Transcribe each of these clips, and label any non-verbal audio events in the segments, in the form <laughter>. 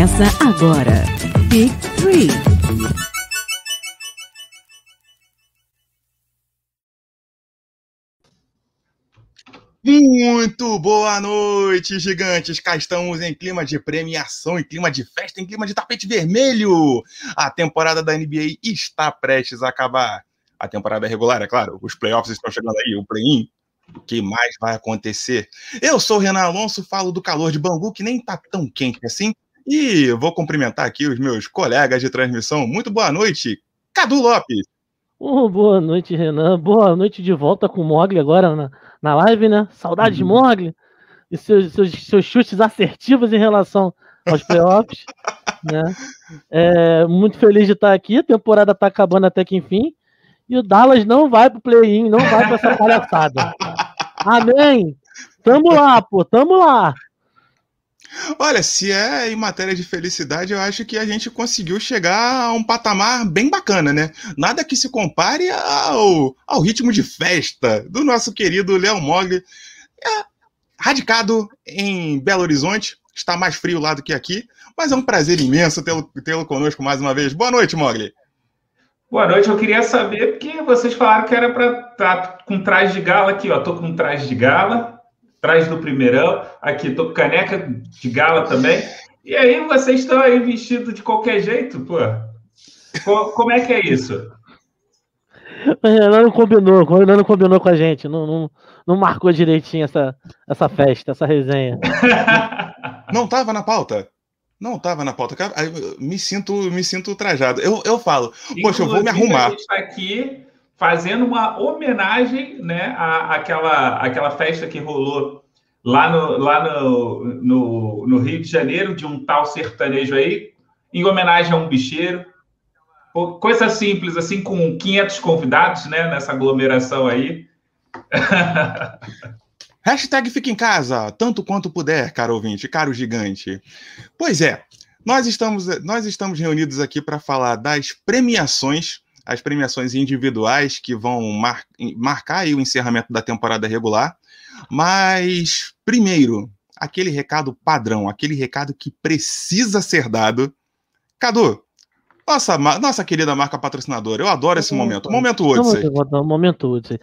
Começa agora. Big Three. Muito boa noite, gigantes! Cá estamos em clima de premiação, em clima de festa, em clima de tapete vermelho. A temporada da NBA está prestes a acabar. A temporada regular, é claro. Os playoffs estão chegando aí, o play-in. O que mais vai acontecer? Eu sou o Renan Alonso, falo do calor de Bangu, que nem tá tão quente assim. E vou cumprimentar aqui os meus colegas de transmissão. Muito boa noite, Cadu Lopes. Oh, boa noite, Renan. Boa noite de volta com o Mogli agora na, na live, né? Saudade de Uhum. Mogli e seus, seus, seus chutes assertivos em relação aos playoffs. <laughs> né? É, muito feliz de estar aqui. A temporada tá acabando até que enfim. E o Dallas não vai pro play-in, não vai pra essa palhaçada. <laughs> Amém! Tamo lá, pô, tamo lá. Olha, se é em matéria de felicidade, eu acho que a gente conseguiu chegar a um patamar bem bacana, né? Nada que se compare ao, ao ritmo de festa do nosso querido Léo Mogli. É, radicado em Belo Horizonte, está mais frio lá do que aqui, mas é um prazer imenso tê-lo tê conosco mais uma vez. Boa noite, Mogli. Boa noite, eu queria saber porque vocês falaram que era para estar com traje de gala aqui, ó. Tô com traje de gala, traje do primeirão, aqui tô com caneca de gala também. E aí vocês estão aí vestidos de qualquer jeito, pô. Co- Como é que é isso? O Renan não combinou, o Renan não combinou com a gente, não, não, não marcou direitinho essa, essa festa, essa resenha. <laughs> Não estava na pauta? Não estava na pauta. Cara, Me sinto, me sinto trajado. Eu, eu falo, Poxa, eu vou me Inclusive, arrumar. A gente está aqui fazendo uma homenagem, né, à, àquela, àquela festa que rolou lá, no, lá no, no, no Rio de Janeiro, de um tal sertanejo aí, em homenagem a um bicheiro. Coisa simples, assim, com 500 convidados, né, nessa aglomeração aí. <laughs> Hashtag fica em casa, tanto quanto puder, caro ouvinte, caro gigante. Pois é, nós estamos, nós estamos reunidos aqui para falar das premiações, as premiações individuais que vão mar- marcar o encerramento da temporada regular. Mas, primeiro, aquele recado padrão, aquele recado que precisa ser dado. Cadu, nossa, nossa querida marca patrocinadora, eu adoro esse momento. Momento Odyssey. Vamos botar um momento Odyssey.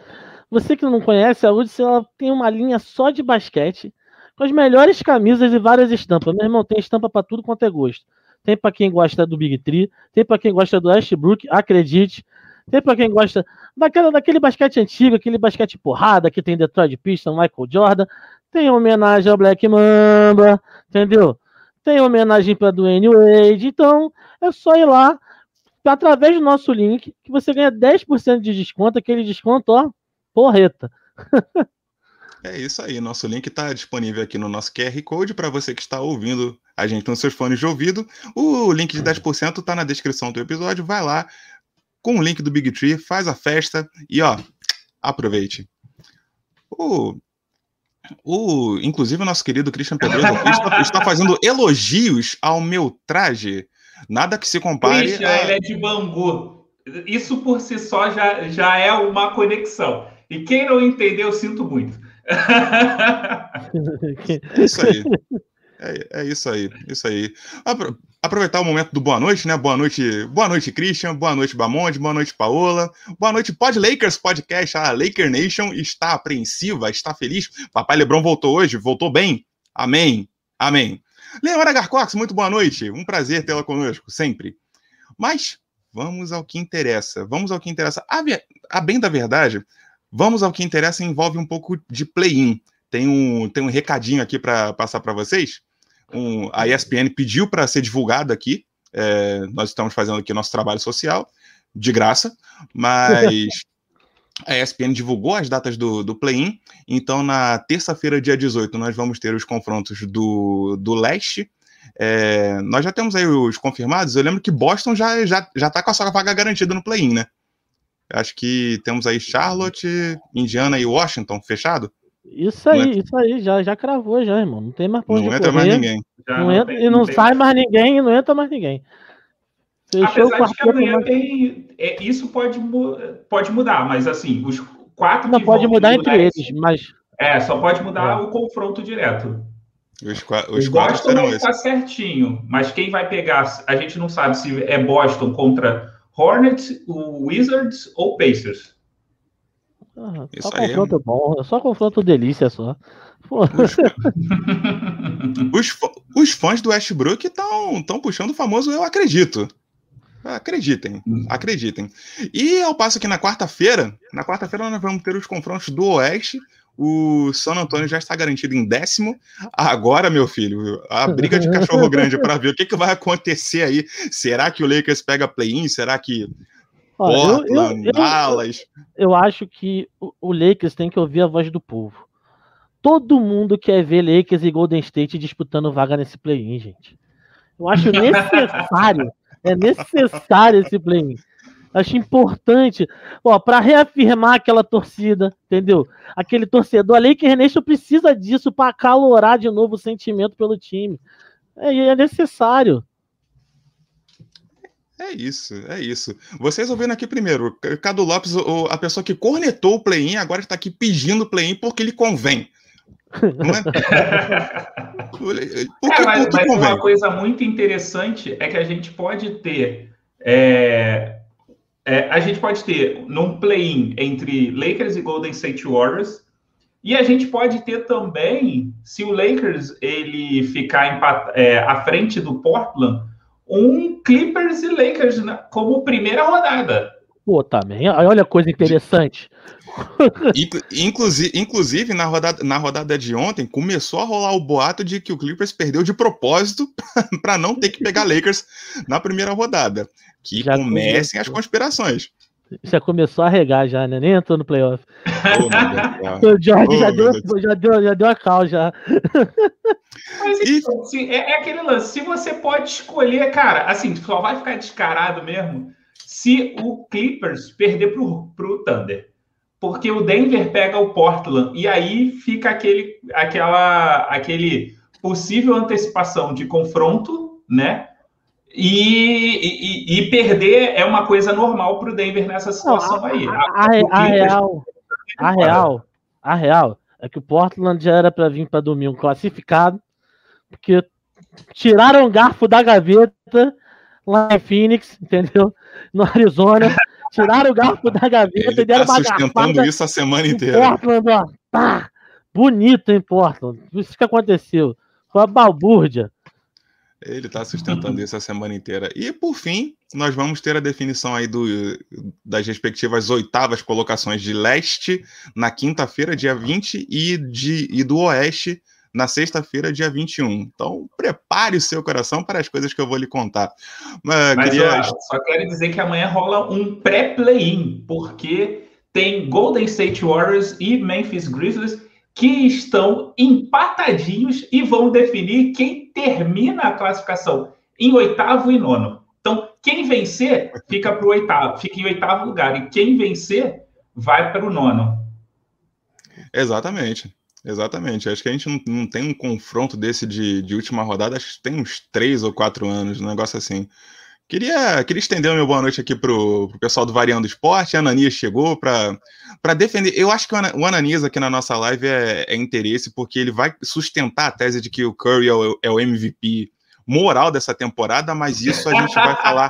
Você que não conhece, a Odyssey ela tem uma linha só de basquete, com as melhores camisas e várias estampas. Meu irmão, tem estampa para tudo quanto é gosto. Tem para quem gosta do Big Tree, tem para quem gosta do Ashbrook, acredite. Tem para quem gosta daquela, daquele basquete antigo, aquele basquete porrada que tem Detroit Pistons, Michael Jordan. Tem homenagem ao Black Mamba, entendeu? Tem homenagem para Dwayne Wade. Então, é só ir lá através do nosso link que você ganha 10% de desconto, aquele desconto, ó, porreta. <laughs> É isso aí, nosso link está disponível aqui no nosso QR Code para você que está ouvindo a gente nos seus fones de ouvido. O link de 10% está na descrição do episódio. Vai lá com o link do Big Tree, faz a festa e ó, aproveite. O, o, inclusive o nosso querido Christian Pedroso <laughs> está, está fazendo elogios ao meu traje. Nada que se compare. Christian, a- ele é de Bangu. Isso por si só já, já é uma conexão. E quem não entendeu, sinto muito. É <laughs> <laughs> isso aí. É, é isso aí, isso aí. Apro- aproveitar o momento do boa noite, né? Boa noite, boa noite, Christian, boa noite, Bamonde, boa noite, Paola, boa noite, Pod Lakers Podcast. A Laker Nation está apreensiva, está feliz. Papai Lebron voltou hoje, voltou bem. Amém, amém. Leonora Garcox, muito boa noite. Um prazer tê-la conosco, sempre. Mas vamos ao que interessa. Vamos ao que interessa. A, a bem da verdade, vamos ao que interessa envolve um pouco de play-in. Tem um, tem um recadinho aqui para passar para vocês. Um, a ESPN pediu para ser divulgado aqui. É, nós estamos fazendo aqui nosso trabalho social, de graça, mas <laughs> a ESPN divulgou as datas do, do play-in. Então, na terça-feira, dia 18, nós vamos ter os confrontos do, do leste. É, nós já temos aí os confirmados. Eu lembro que Boston já, já, já tá com a sua vaga garantida no play-in, né? Acho que temos aí Charlotte, Indiana e Washington fechado. Isso aí, isso aí, já, já cravou já, irmão. Não tem mais onde Não entra correr. mais ninguém. Já Não entra, tem- e não tem sai mais ninguém, e não entra mais ninguém. Fechou Apesar de que amanhã mais- tem. é, isso pode, pode mudar, mas assim, os quatro Não que pode vão mudar mudar entre eles, mas É, só pode mudar É. o confronto direto. Os, os o Boston está certinho, mas quem vai pegar, a gente não sabe se é Boston contra Hornets, o Wizards ou Pacers. Ah, só confronto é... bom, só confronto delícia só. Os, <laughs> os, os, fãs do Westbrook estão puxando o famoso eu acredito. Acreditem, hum. acreditem. E ao passo que na quarta-feira, na quarta-feira nós vamos ter os confrontos do Oeste. O San Antonio já está garantido em décimo. Agora, meu filho, a briga de cachorro grande para ver o que, que vai acontecer aí. Será que o Lakers pega play-in? Será que Portland, eu, eu, Dallas? Eu, eu, acho que o Lakers tem que ouvir a voz do povo. Todo mundo quer ver Lakers e Golden State disputando vaga nesse play-in, gente. Eu acho necessário <laughs> é necessário esse play-in. Acho importante, ó, para reafirmar aquela torcida, entendeu? Aquele torcedor, a Laker Nation precisa disso para acalorar de novo o sentimento pelo time. É, é necessário. É isso, é isso. Vocês ouvindo aqui primeiro, Cadu Lopes, a pessoa que cornetou o play-in, agora está aqui pedindo o play-in porque ele convém. Não é? <laughs> é mas, mas uma coisa muito interessante é que a gente pode ter. É, é, a gente pode ter num play-in entre Lakers e Golden State Warriors. E a gente pode ter também, se o Lakers ele ficar empat, é, à frente do Portland, um Clippers e Lakers como primeira rodada. Pô, também. Olha a coisa interessante. <laughs> Inclusive, inclusive na, rodada, na rodada de ontem, começou a rolar o boato de que o Clippers perdeu de propósito <laughs> para não ter que pegar Lakers na primeira rodada. Que já comecem começou. as conspirações. Já começou a regar já, né? Nem entrou no playoff. Oh, o George oh, já, deu, já, deu, já deu a cal já. Mas então, assim, é, é, aquele lance. Se você pode escolher, cara, assim, só vai ficar descarado mesmo se o Clippers perder para o Thunder porque o Denver pega o Portland e aí fica aquele, aquela, aquele possível antecipação de confronto, né? E, e, e perder é uma coisa normal para o Denver nessa situação Não, a, aí. A, a, a real, a real, a real é que o Portland já era para vir para dormir um classificado, porque tiraram o garfo da gaveta lá em Phoenix, entendeu? No Arizona. Tiraram o garfo da gaveta Ele e deram tá uma sustentando isso a semana inteira. Portland, ó, tá. Bonito, hein, Portland? Isso que aconteceu. Foi a balbúrdia. Ele está sustentando isso a semana inteira. E, por fim, nós vamos ter a definição aí do, das respectivas oitavas colocações de leste na quinta-feira, dia 20, e, de, e do oeste na sexta-feira, dia 21. Então, prepare o seu coração para as coisas que eu vou lhe contar. Mas, Mas queria... ó, só quero dizer que amanhã rola um pré-play-in, porque tem Golden State Warriors e Memphis Grizzlies que estão empatadinhhos e vão definir quem termina a classificação em oitavo e nono. Então, quem vencer fica para o oitavo, fica em oitavo lugar, e quem vencer vai para o nono. Exatamente. Exatamente. Acho que a gente não, não tem um confronto desse de, de última rodada, acho que tem uns três ou quatro anos, um negócio assim. Queria, queria estender o meu boa noite aqui pro, pro pessoal do Variando Esporte. A Ananias chegou para defender. Eu acho que o Ananias aqui na nossa live é, é, interesse, porque ele vai sustentar a tese de que o Curry é o, é o MVP moral dessa temporada, mas isso a gente vai falar.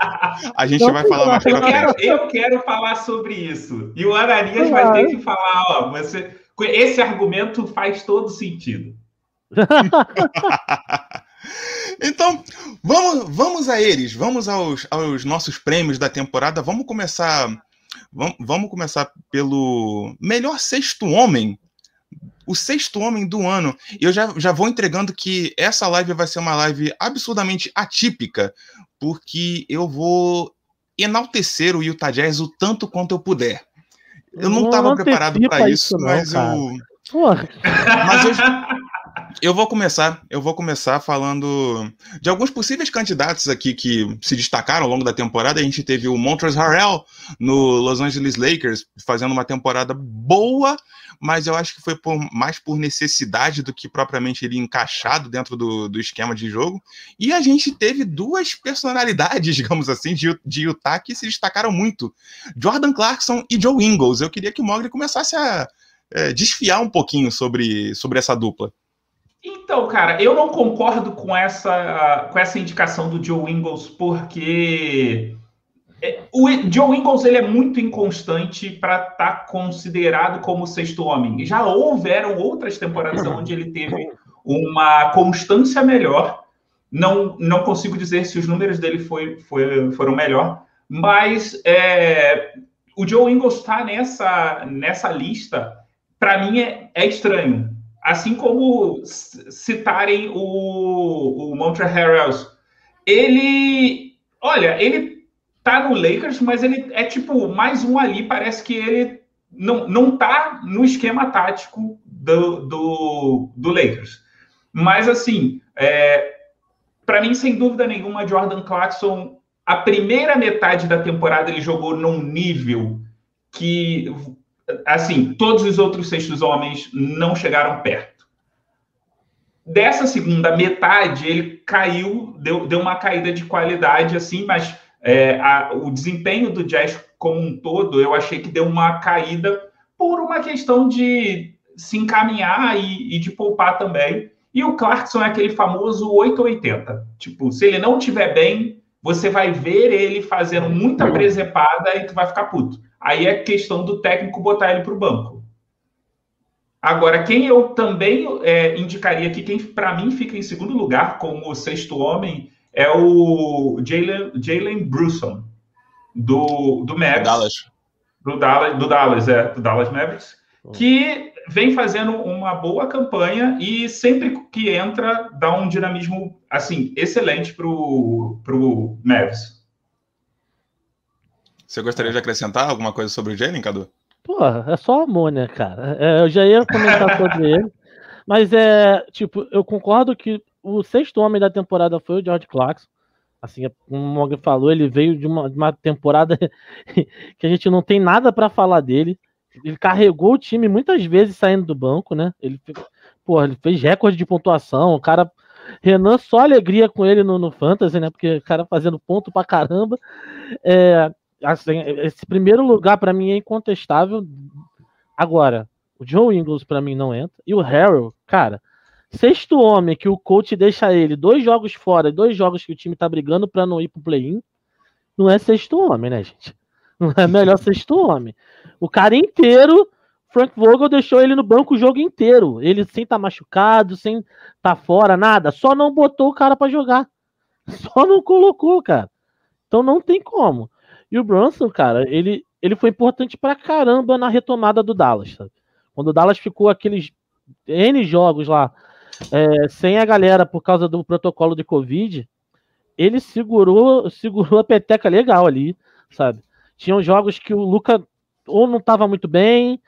A gente vai falar mais pra frente. Eu quero falar sobre isso. E o Ananias vai ter que falar, ó, você esse argumento faz todo sentido. <laughs> então, vamos, vamos a eles, vamos aos, aos nossos prêmios da temporada. Vamos começar. Vamos, vamos começar pelo melhor sexto homem. O sexto homem do ano. E eu já, já vou entregando que essa live vai ser uma live absurdamente atípica, porque eu vou enaltecer o Utah Jazz o tanto quanto eu puder. Eu não estava preparado para isso, isso, mas não, eu. Porra. Mas <laughs> eu, eu vou começar, eu vou começar falando de alguns possíveis candidatos aqui que se destacaram ao longo da temporada. A gente teve o Montrezl Harrell no Los Angeles Lakers fazendo uma temporada boa, mas eu acho que foi por, mais por necessidade do que propriamente ele encaixado dentro do, do esquema de jogo. E a gente teve duas personalidades, <laughs> digamos assim, de, de Utah que se destacaram muito: Jordan Clarkson e Joe Ingles. Eu queria que o Mogli começasse a é, desfiar um pouquinho sobre, sobre essa dupla. Então, cara, eu não concordo com essa, com essa indicação do Joe Ingles, porque é, o Joe Ingles ele é muito inconstante para estar tá considerado como sexto homem. Já houveram outras temporadas <clears throat> onde ele teve uma constância melhor. Não, não consigo dizer se os números dele foi, foi, foram melhor, mas é, o Joe Ingles está nessa, nessa lista, para mim é, é, estranho. Assim como citarem o, o Montreal Harrells. Ele, olha, ele tá no Lakers, mas ele é tipo mais um ali. Parece que ele não, não tá no esquema tático do, do, do Lakers. Mas, assim, é, para mim, sem dúvida nenhuma, Jordan Clarkson, a primeira metade da temporada ele jogou num nível que, assim, todos os outros sextos homens não chegaram perto. Dessa segunda metade, ele caiu, deu, deu uma caída de qualidade, assim, mas é, a, o desempenho do Jazz como um todo, eu achei que deu uma caída por uma questão de se encaminhar e, e de poupar também. E o Clarkson é aquele famoso 880. Tipo, se ele não tiver bem, você vai ver ele fazendo muita presepada e tu vai ficar puto. Aí é questão do técnico botar ele para o banco. Agora, quem eu também é, indicaria aqui, quem para mim fica em segundo lugar como sexto homem, é o Jalen Brunson, do, do Mavericks. Dallas. Do Dallas, do Dallas, é, do Dallas Mavericks, que vem fazendo uma boa campanha e sempre que entra dá um dinamismo assim excelente para o Mavs. Você gostaria de acrescentar alguma coisa sobre o Jalen, Cadu? Pô, é só amor, né, cara? É, eu já ia comentar <laughs> sobre ele, mas é tipo, eu concordo que o sexto homem da temporada foi o George Clarkson. Assim, como o Morgan falou, ele veio de uma, de uma temporada <laughs> que a gente não tem nada para falar dele ele carregou o time muitas vezes saindo do banco, né? Ele, porra, ele fez recorde de pontuação, o cara. Renan só alegria com ele no, no Fantasy, né? Porque o cara fazendo ponto pra caramba. É, assim, esse primeiro lugar para mim é incontestável. Agora, o Joe Ingles para mim não entra. E o Harrell, cara, sexto homem que o coach deixa ele dois jogos fora, dois jogos que o time tá brigando para não ir pro play-in, não é sexto homem, né, gente? Não <laughs> é melhor sexto homem. O cara inteiro, Frank Vogel deixou ele no banco o jogo inteiro. Ele sem estar tá machucado, sem estar tá fora, nada. Só não botou o cara para jogar. <laughs> Só não colocou, cara. Então não tem como. E o Bronson, cara, ele, ele foi importante pra caramba na retomada do Dallas, sabe? Quando o Dallas ficou aqueles N jogos lá, é, sem a galera por causa do protocolo de Covid, ele segurou, segurou a peteca legal ali, sabe? Tinham jogos que o Luca ou não estava muito bem,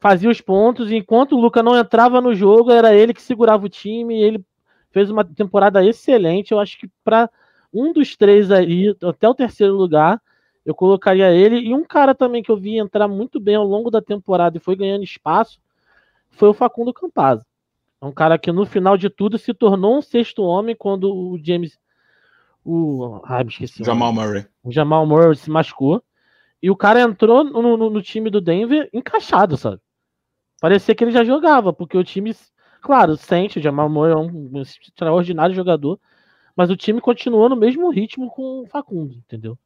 fazia os pontos, e enquanto o Luca não entrava no jogo, era ele que segurava o time, e ele fez uma temporada excelente. Eu acho que para um dos três aí, até o terceiro lugar, eu colocaria ele. E um cara também que eu vi entrar muito bem ao longo da temporada e foi ganhando espaço foi o Facundo Campazzo. É um cara que no final de tudo se tornou um sexto homem quando o James. O. Me esqueci. Jamal Murray. O Jamal Murray se machucou. E o cara entrou no, no, no, time do Denver encaixado, sabe? Parecia que ele já jogava, porque o time, claro, sente, o Jamal Murray é um extraordinário jogador, mas o time continuou no mesmo ritmo com o Facundo, entendeu?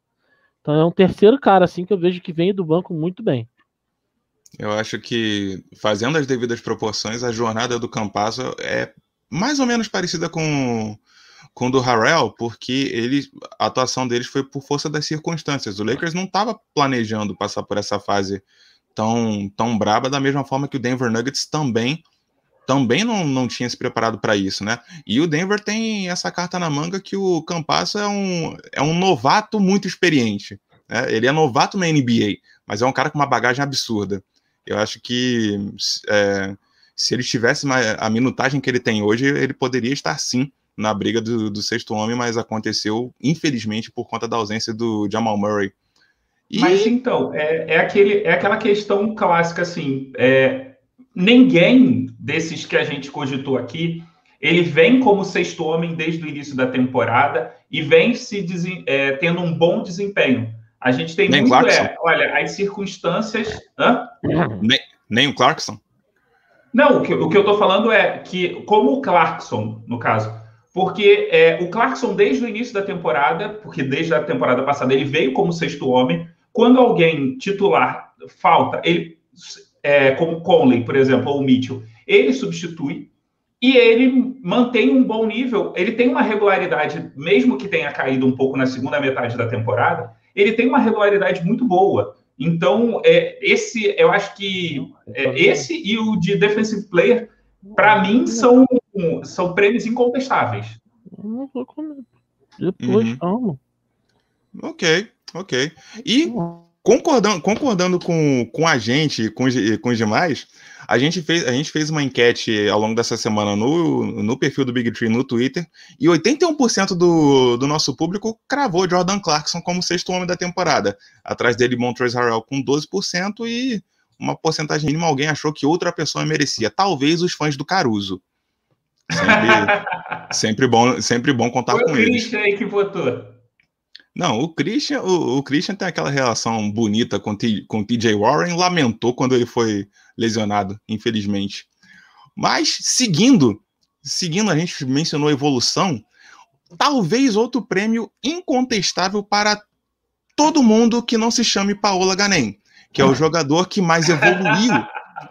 Então é um terceiro cara, assim, que eu vejo que vem do banco muito bem. Eu acho que, fazendo as devidas proporções, a jornada do Campasso é mais ou menos parecida com com do Harrell, porque ele, a atuação deles foi por força das circunstâncias. O Lakers não estava planejando passar por essa fase tão, tão braba, da mesma forma que o Denver Nuggets também também não, não tinha se preparado para isso, né? E o Denver tem essa carta na manga que o Campasso é um, é um novato muito experiente. Né? Ele é novato na NBA, mas é um cara com uma bagagem absurda. Eu acho que é, se ele tivesse a minutagem que ele tem hoje, ele poderia estar sim na briga do, do, sexto homem, mas aconteceu, infelizmente, por conta da ausência do Jamal Murray. E... Mas então, é, é, aquele, é aquela questão clássica assim: é, ninguém desses que a gente cogitou aqui, ele vem como sexto homem desde o início da temporada e vem se é, tendo um bom desempenho. A gente tem nem muito, Clarkson. é, olha, as circunstâncias. Hã? Nem, nem o Clarkson? Não, o que, o que eu estou falando é que, como o Clarkson, no caso, porque é, o Clarkson, desde o início da temporada, porque desde a temporada passada ele veio como sexto homem, quando alguém titular falta, ele, é, como Conley, por exemplo, ou Mitchell, ele substitui e ele mantém um bom nível. Ele tem uma regularidade, mesmo que tenha caído um pouco na segunda metade da temporada, ele tem uma regularidade muito boa. Então, é, esse, eu acho que é, esse e o de defensive player, para mim, são, são prêmios incontestáveis. Depois, uhum. Ok, ok. E concordando, concordando com, com a gente, com, com os demais, a gente, fez, a gente fez uma enquete ao longo dessa semana no, no perfil do Big Tree no Twitter, e 81% do, do nosso público cravou Jordan Clarkson como sexto homem da temporada. Atrás dele, Montrezl Harrell com 12% e uma porcentagem mínima alguém achou que outra pessoa merecia. Talvez os fãs do Caruso. Sempre, sempre, bom, sempre bom contar Foi com eles. Foi o Christian aí que votou. Não, o Christian, o, o, Christian tem aquela relação bonita com, T, com TJ Warren, lamentou quando ele foi lesionado, infelizmente. Mas seguindo, seguindo, a gente mencionou evolução, talvez outro prêmio incontestável para todo mundo que não se chame Paola Ganem, que é o <laughs> jogador que mais evoluiu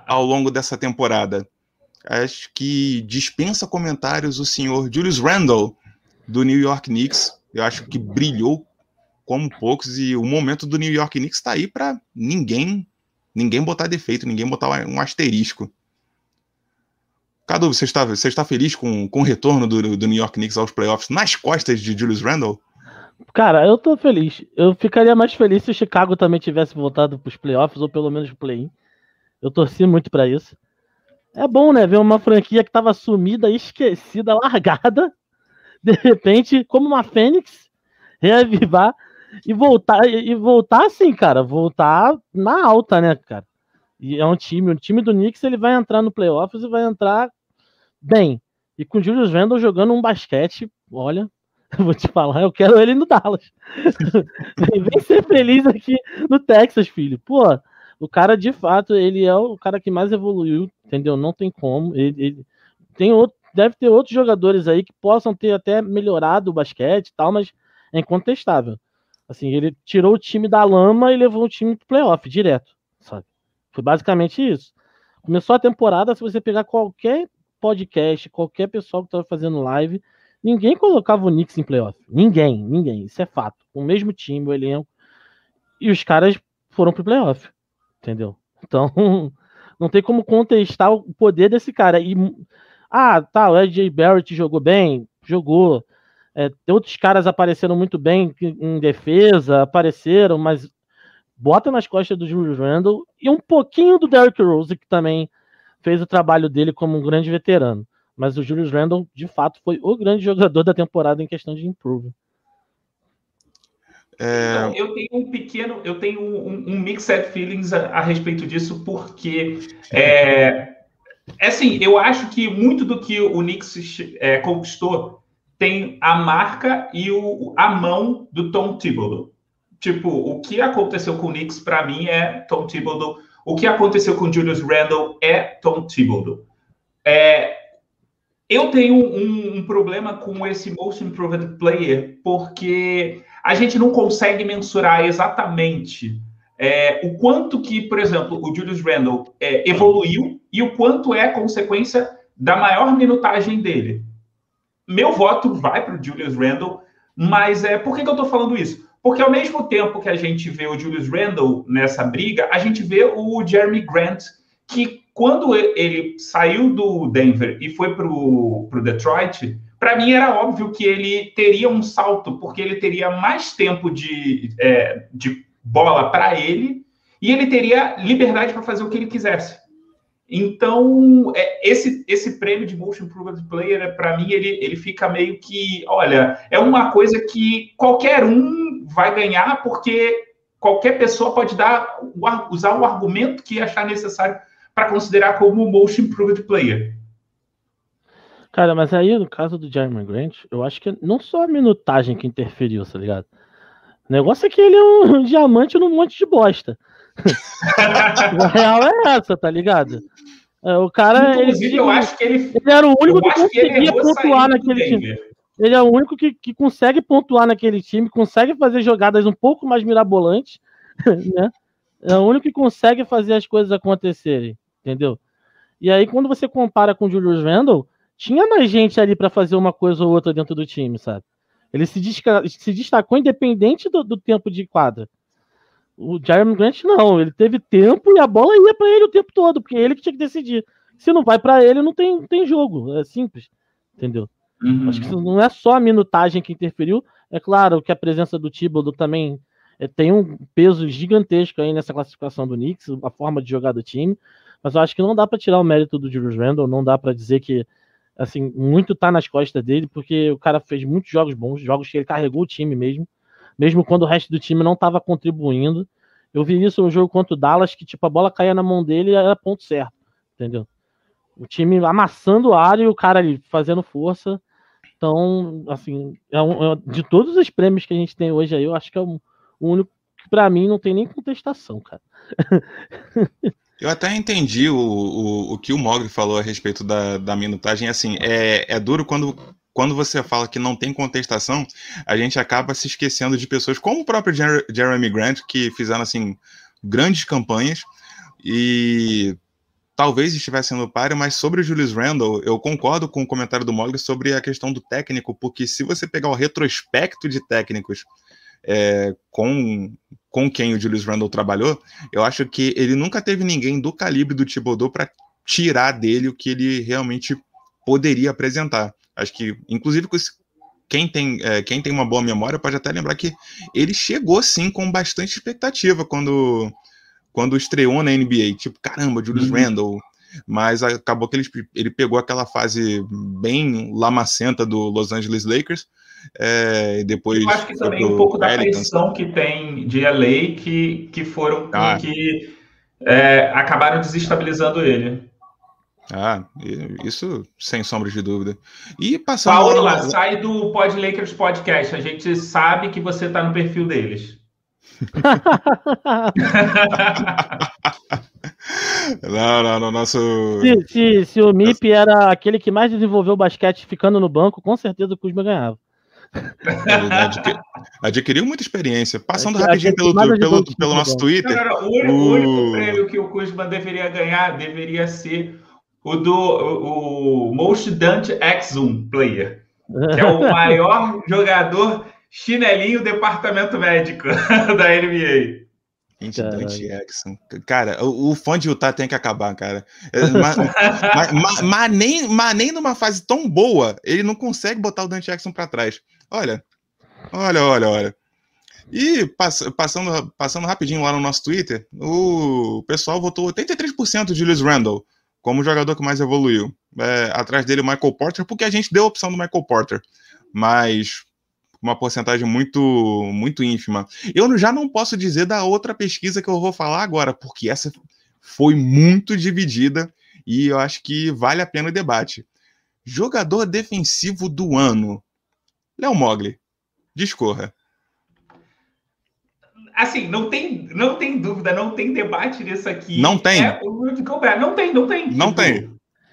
ao longo dessa temporada. Acho que dispensa comentários o senhor Julius Randle, do New York Knicks. Eu acho que brilhou como poucos e o momento do New York Knicks está aí para ninguém ninguém botar defeito, ninguém botar um asterisco. Cadu, você está, você está feliz com, com o retorno do, do New York Knicks aos playoffs nas costas de Julius Randle? Cara, eu tô feliz. Eu ficaria mais feliz se o Chicago também tivesse voltado para os playoffs, ou pelo menos play-in. Eu torci muito para isso. É bom, né? Ver uma franquia que estava sumida, esquecida, <laughs> largada, de repente, como uma fênix, reavivar e voltar, e voltar assim, cara, voltar na alta, né, cara? E é um time, o time do Knicks ele vai entrar no playoffs e vai entrar bem. E com o Julius Randle jogando um basquete, olha, <laughs> eu vou te falar, eu quero ele no Dallas. <laughs> Vem ser feliz aqui no Texas, filho. Pô, o cara de fato, ele é o cara que mais evoluiu, entendeu? Não tem como. Ele, ele tem outro, deve ter outros jogadores aí que possam ter até melhorado o basquete e tal, mas é incontestável. Assim, ele tirou o time da lama e levou o time pro playoff direto, sabe? Foi basicamente isso. Começou a temporada, se você pegar qualquer podcast, qualquer pessoal que estava fazendo live, ninguém colocava o Knicks em playoff. Ninguém, ninguém. Isso é fato. O mesmo time, o elenco. E os caras foram pro playoff. Entendeu? Então, <laughs> não tem como contestar o poder desse cara. E, ah, tá, o Ed Barrett jogou bem? Jogou. É, outros caras apareceram muito bem em defesa, apareceram, mas bota nas costas do Julius Randle e um pouquinho do Derrick Rose, que também fez o trabalho dele como um grande veterano. Mas o Julius Randle, de fato, foi o grande jogador da temporada em questão de improve. É... Então, eu tenho um pequeno, eu tenho um, um mixed feelings a, a respeito disso, porque é, é, assim, eu acho que muito do que o Knicks é, conquistou tem a marca e o, a mão do Tom Thibodeau. Tipo, o que aconteceu com o Knicks, para mim, é Tom Thibodeau. O que aconteceu com Julius Randle é Tom Thibodeau. É, eu tenho um, um, problema com esse Most Improved Player, porque a gente não consegue mensurar exatamente é, o quanto que, por exemplo, o Julius Randle é, evoluiu e o quanto é consequência da maior minutagem dele meu voto vai para o Julius Randle, mas é por que, que eu estou falando isso? Porque ao mesmo tempo que a gente vê o Julius Randle nessa briga, a gente vê o Jeremy Grant, que quando ele saiu do Denver e foi para o Detroit, para mim era óbvio que ele teria um salto, porque ele teria mais tempo de, é, de bola para ele e ele teria liberdade para fazer o que ele quisesse. Então, é, esse, esse prêmio de Motion Improvement Player, para mim, ele, ele fica meio que, olha, é uma coisa que qualquer um vai ganhar, porque qualquer pessoa pode dar, usar o argumento que achar necessário para considerar como Motion Improvement Player. Cara, mas aí no caso do Jeremy Grant, eu acho que não só a minutagem que interferiu, tá ligado? O negócio é que ele é um <laughs> diamante num monte de bosta. <laughs> a real é essa, tá ligado? É, o cara. Inclusive, ele, eu acho que ele. Ele era o único que que conseguia errou pontuar naquele time. Denver. Ele é o único que, que consegue pontuar naquele time, consegue fazer jogadas um pouco mais mirabolantes, <laughs> né? É o único que consegue fazer as coisas acontecerem, entendeu? E aí, quando você compara com o Julius Randle, tinha mais gente ali para fazer uma coisa ou outra dentro do time, sabe? Ele se, se destacou independente do, do tempo de quadra. O Jeremy Grant não, ele teve tempo e a bola ia para ele o tempo todo, porque é ele que tinha que decidir. Se não vai para ele, não tem, tem jogo, é simples, entendeu? Uhum. Acho que não é só a minutagem que interferiu. É claro que a presença do Thibodeau também é, tem um peso gigantesco aí nessa classificação do Knicks, a forma de jogar do time. Mas eu acho que não dá para tirar o mérito do Julius Randle, não dá para dizer que assim muito tá nas costas dele, porque o cara fez muitos jogos bons, jogos que ele carregou o time mesmo, mesmo quando o resto do time não estava contribuindo. Eu vi isso no jogo contra o Dallas, que tipo a bola caía na mão dele e era ponto certo, entendeu? O time amassando a área e o cara ali fazendo força. Então, assim, é um- é- de todos os prêmios que a gente tem hoje aí, eu acho que é o o único que pra mim não tem nem contestação, cara. <laughs> Eu até entendi o, o, o que o Mogli falou a respeito da, da minutagem. Assim, é, é duro quando, quando você fala que não tem contestação, a gente acaba se esquecendo de pessoas como o próprio Jer- Jeremy Grant, que fizeram assim grandes campanhas e talvez estivesse sendo páreo, mas sobre o Julius Randle, eu concordo com o comentário do Mogli sobre a questão do técnico, porque se você pegar o retrospecto de técnicos é, com, com quem o Julius Randle trabalhou, eu acho que ele nunca teve ninguém do calibre do Thibodeau para tirar dele o que ele realmente poderia apresentar. Acho que, inclusive, com esse- quem tem, é, quem tem uma boa memória pode até lembrar que ele chegou sim com bastante expectativa quando, quando estreou na NBA. Tipo, caramba, Julius Uhum. Randle. Mas acabou que ele, ele pegou aquela fase bem lamacenta do Los Angeles Lakers. É, e depois Eu acho que também um pouco da pressão que tem de LA que, que foram Ah. que é, acabaram desestabilizando ele. Ah, isso sem sombra de dúvida. E passando Paola, no- sai do Pod Lakers Podcast. A gente sabe que você tá no perfil deles. <laughs> Não, não, no nosso. se, se, se o MIP era aquele que mais desenvolveu o basquete ficando no banco, com certeza o Kuzma ganhava. Adqui- adquiriu muita experiência. Passando É, rapidinho é, pelo, pelo, ajudou o time pelo nosso. Twitter. Não, não, não. O, único, o único O- prêmio que o Kuzma deveria ganhar deveria ser o do o, o Most Dante X1 Player, que é o <laughs> maior jogador chinelinho departamento médico <laughs> da NBA. Gente. Dante Jackson. Cara, o, o fã de Utah tem que acabar, cara. É, Mas, <laughs> mas- mas- mas nem, mas nem numa fase tão boa, ele não consegue botar o Dante Jackson pra trás. Olha, olha, olha, olha. E pass- passando, passando rapidinho lá no nosso Twitter, o pessoal votou 83% de Julius Randle como o jogador que mais evoluiu. É, atrás dele o Michael Porter, porque a gente deu a opção do Michael Porter. Mas uma porcentagem muito, muito ínfima. Eu já não posso dizer da outra pesquisa que eu vou falar agora, porque essa foi muito dividida e eu acho que vale a pena o debate. Jogador defensivo do ano. Léo Mogli, discorra. Assim, não tem, não tem dúvida, não tem debate nisso aqui. Não tem? É o Rudy Gobert. Não tem, não tem. Não Tipo, tem.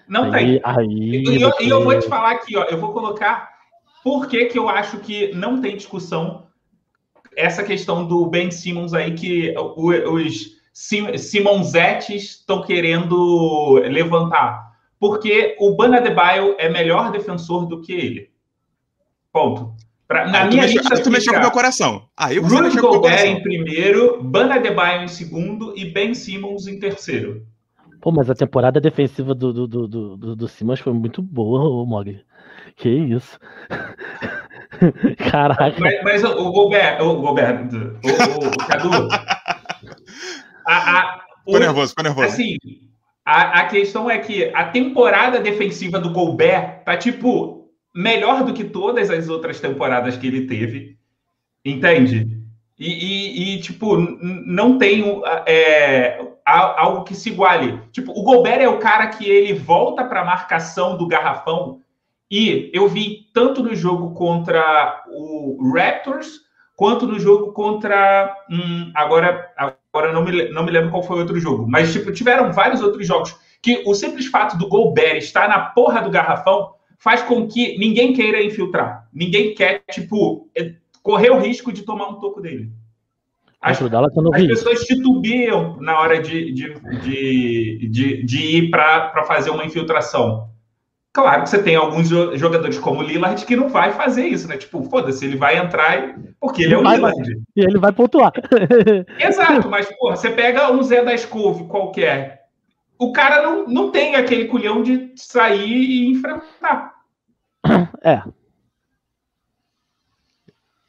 Não tem. Aí, aí E eu, e eu vou te você- falar aqui, ó, eu vou colocar por que, que eu acho que não tem discussão essa questão do Ben Simmons aí, que os Sim- Simonzetes estão querendo levantar. Porque o Bana Adebayo é melhor defensor do que ele. Ponto. Pra- na Aí tu minha mexeu, lista aí tu mexeu com o meu coração. Aí você Rudy mexeu Gobert em primeiro, Bana Adebayo em segundo e Ben Simmons em terceiro. Pô, mas a temporada defensiva do, do, do, do, do, do Simmons foi muito boa, ô Mogli. Que isso? <laughs> Caraca. Mas, mas o, Gobert, o Gobert, o, o, o Cadu, <laughs> a, a, o- Ficou nervoso, ficou nervoso. assim, a, a questão é que a temporada defensiva do Gobert tá, tipo, melhor do que todas as outras temporadas que ele teve, entende? E, e- e, tipo, não tem é, algo que se iguale. Tipo, o Gobert é o cara que ele volta para a marcação do garrafão e eu vi tanto no jogo contra o Raptors quanto no jogo contra. hum, agora agora não me, não me lembro qual foi o outro jogo. Mas, tipo, tiveram vários outros jogos que o simples fato do Gobert estar na porra do garrafão faz com que ninguém queira infiltrar. Ninguém quer, tipo, é, correr o risco de tomar um toco dele. As, as pessoas titubeam na hora de, de, de, de, de ir para fazer uma infiltração. Claro que você tem alguns jogadores como o Lillard que não vai fazer isso, né? Tipo, foda-se, ele vai entrar porque ele é o vai, Lillard. E ele vai pontuar. <laughs> Exato, mas, porra, você pega um Zé da Escove qualquer. O cara não, não tem aquele culhão de sair e enfrentar. É.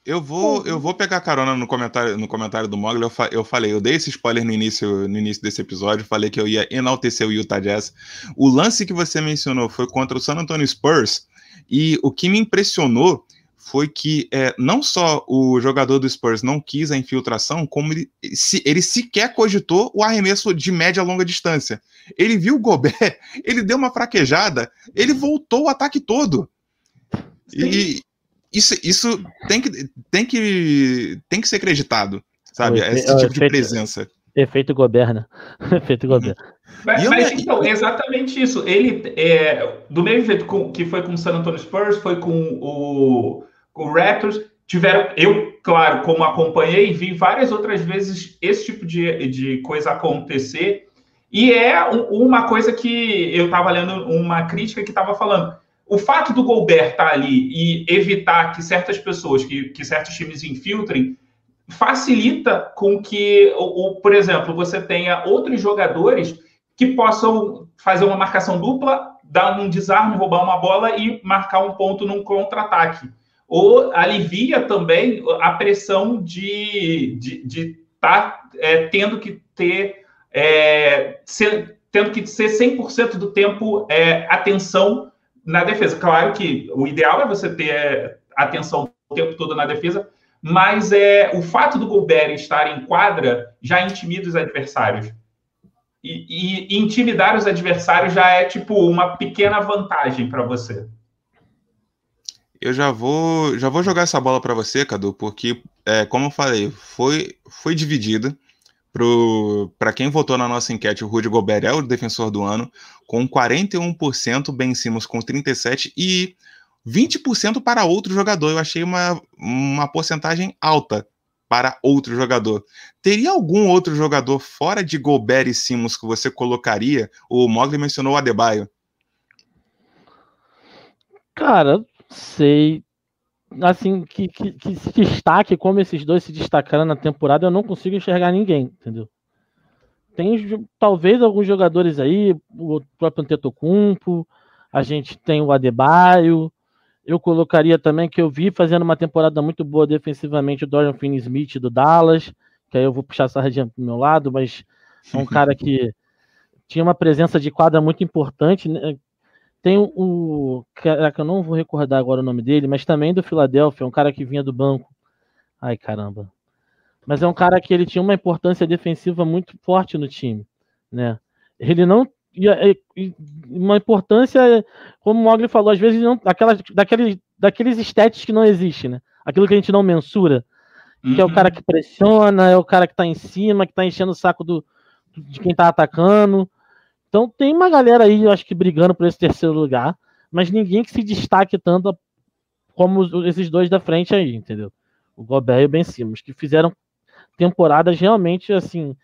Eu vou, eu vou pegar carona no comentário, no comentário do Mogli. Eu, fa eu falei, eu dei esse spoiler no início, no início desse episódio. Falei que eu ia enaltecer o Utah Jazz. O lance que você mencionou foi contra o San Antonio Spurs. E o que me impressionou foi que é, não só o jogador do Spurs não quis a infiltração, como ele, se, ele sequer cogitou o arremesso de média a longa distância. Ele viu o Gobert, <laughs> ele deu uma fraquejada, ele voltou o ataque todo. E isso, isso tem, que, tem, que, tem que ser acreditado, sabe? Efe, Esse tipo de presença. Efeito governa. <laughs> Efeito governa. Mas, mas então, exatamente isso. Ele, é, do mesmo jeito com, que foi com o San Antonio Spurs, foi com o, com o Raptors, tiveram. Eu, claro, como acompanhei, vi várias outras vezes esse tipo de, de coisa acontecer. E é uma coisa que eu estava lendo uma crítica que estava falando o fato do Gobert estar tá ali e evitar que certas pessoas, que, que certos times infiltrem, facilita com que, por exemplo, você tenha outros jogadores que possam fazer uma marcação dupla, dar um desarme, roubar uma bola e marcar um ponto num contra-ataque. Ou alivia também a pressão de estar de, de tá, é, tendo que ter é, ser, tendo que ser 100% do tempo é, atenção na defesa. Claro que o ideal é você ter é, atenção o tempo todo na defesa, mas é o fato do Gobert estar em quadra já intimida os adversários. E, e intimidar os adversários já é tipo uma pequena vantagem para você. Eu já vou, já vou jogar essa bola para você, Cadu, porque, é, como eu falei, foi, foi dividida. Para quem votou na nossa enquete, o Rudy Gobert é o defensor do ano, com 41%, Ben Simmons com 37% e 20% para outro jogador. Eu achei uma, uma porcentagem alta para outro jogador. Teria algum outro jogador fora de Gobert e Simmons que você colocaria? O Mogli mencionou o Adebayo. Cara, sei assim, que, que, que, se destaque como esses dois se destacaram na temporada, eu não consigo enxergar ninguém, entendeu? Tem talvez alguns jogadores aí, o próprio Antetokounmpo, a gente tem o Adebayo, eu colocaria também que eu vi fazendo uma temporada muito boa defensivamente o Dorian Finney-Smith do Dallas, que aí eu vou puxar essa sardinha pro meu lado, mas é um <laughs> cara que tinha uma presença de quadra muito importante, né? Tem o. Caraca, eu não vou recordar agora o nome dele, mas também do Philadelphia, um cara que vinha do banco. Ai, caramba. Mas é um cara que ele tinha uma importância defensiva muito forte no time, né? Ele não uma importância, como o Mogli falou, às vezes não, aquelas, daqueles, daqueles stats que não existem, né? Aquilo que a gente não mensura, que uhum. é o cara uhum. que pressiona, é o cara que tá em cima, que tá enchendo o saco do, de quem tá atacando. Então tem uma galera aí, eu acho que brigando por esse terceiro lugar, mas ninguém que se destaque tanto como esses dois da frente aí, entendeu? O Gobert e o Ben Simmons, que fizeram temporadas realmente assim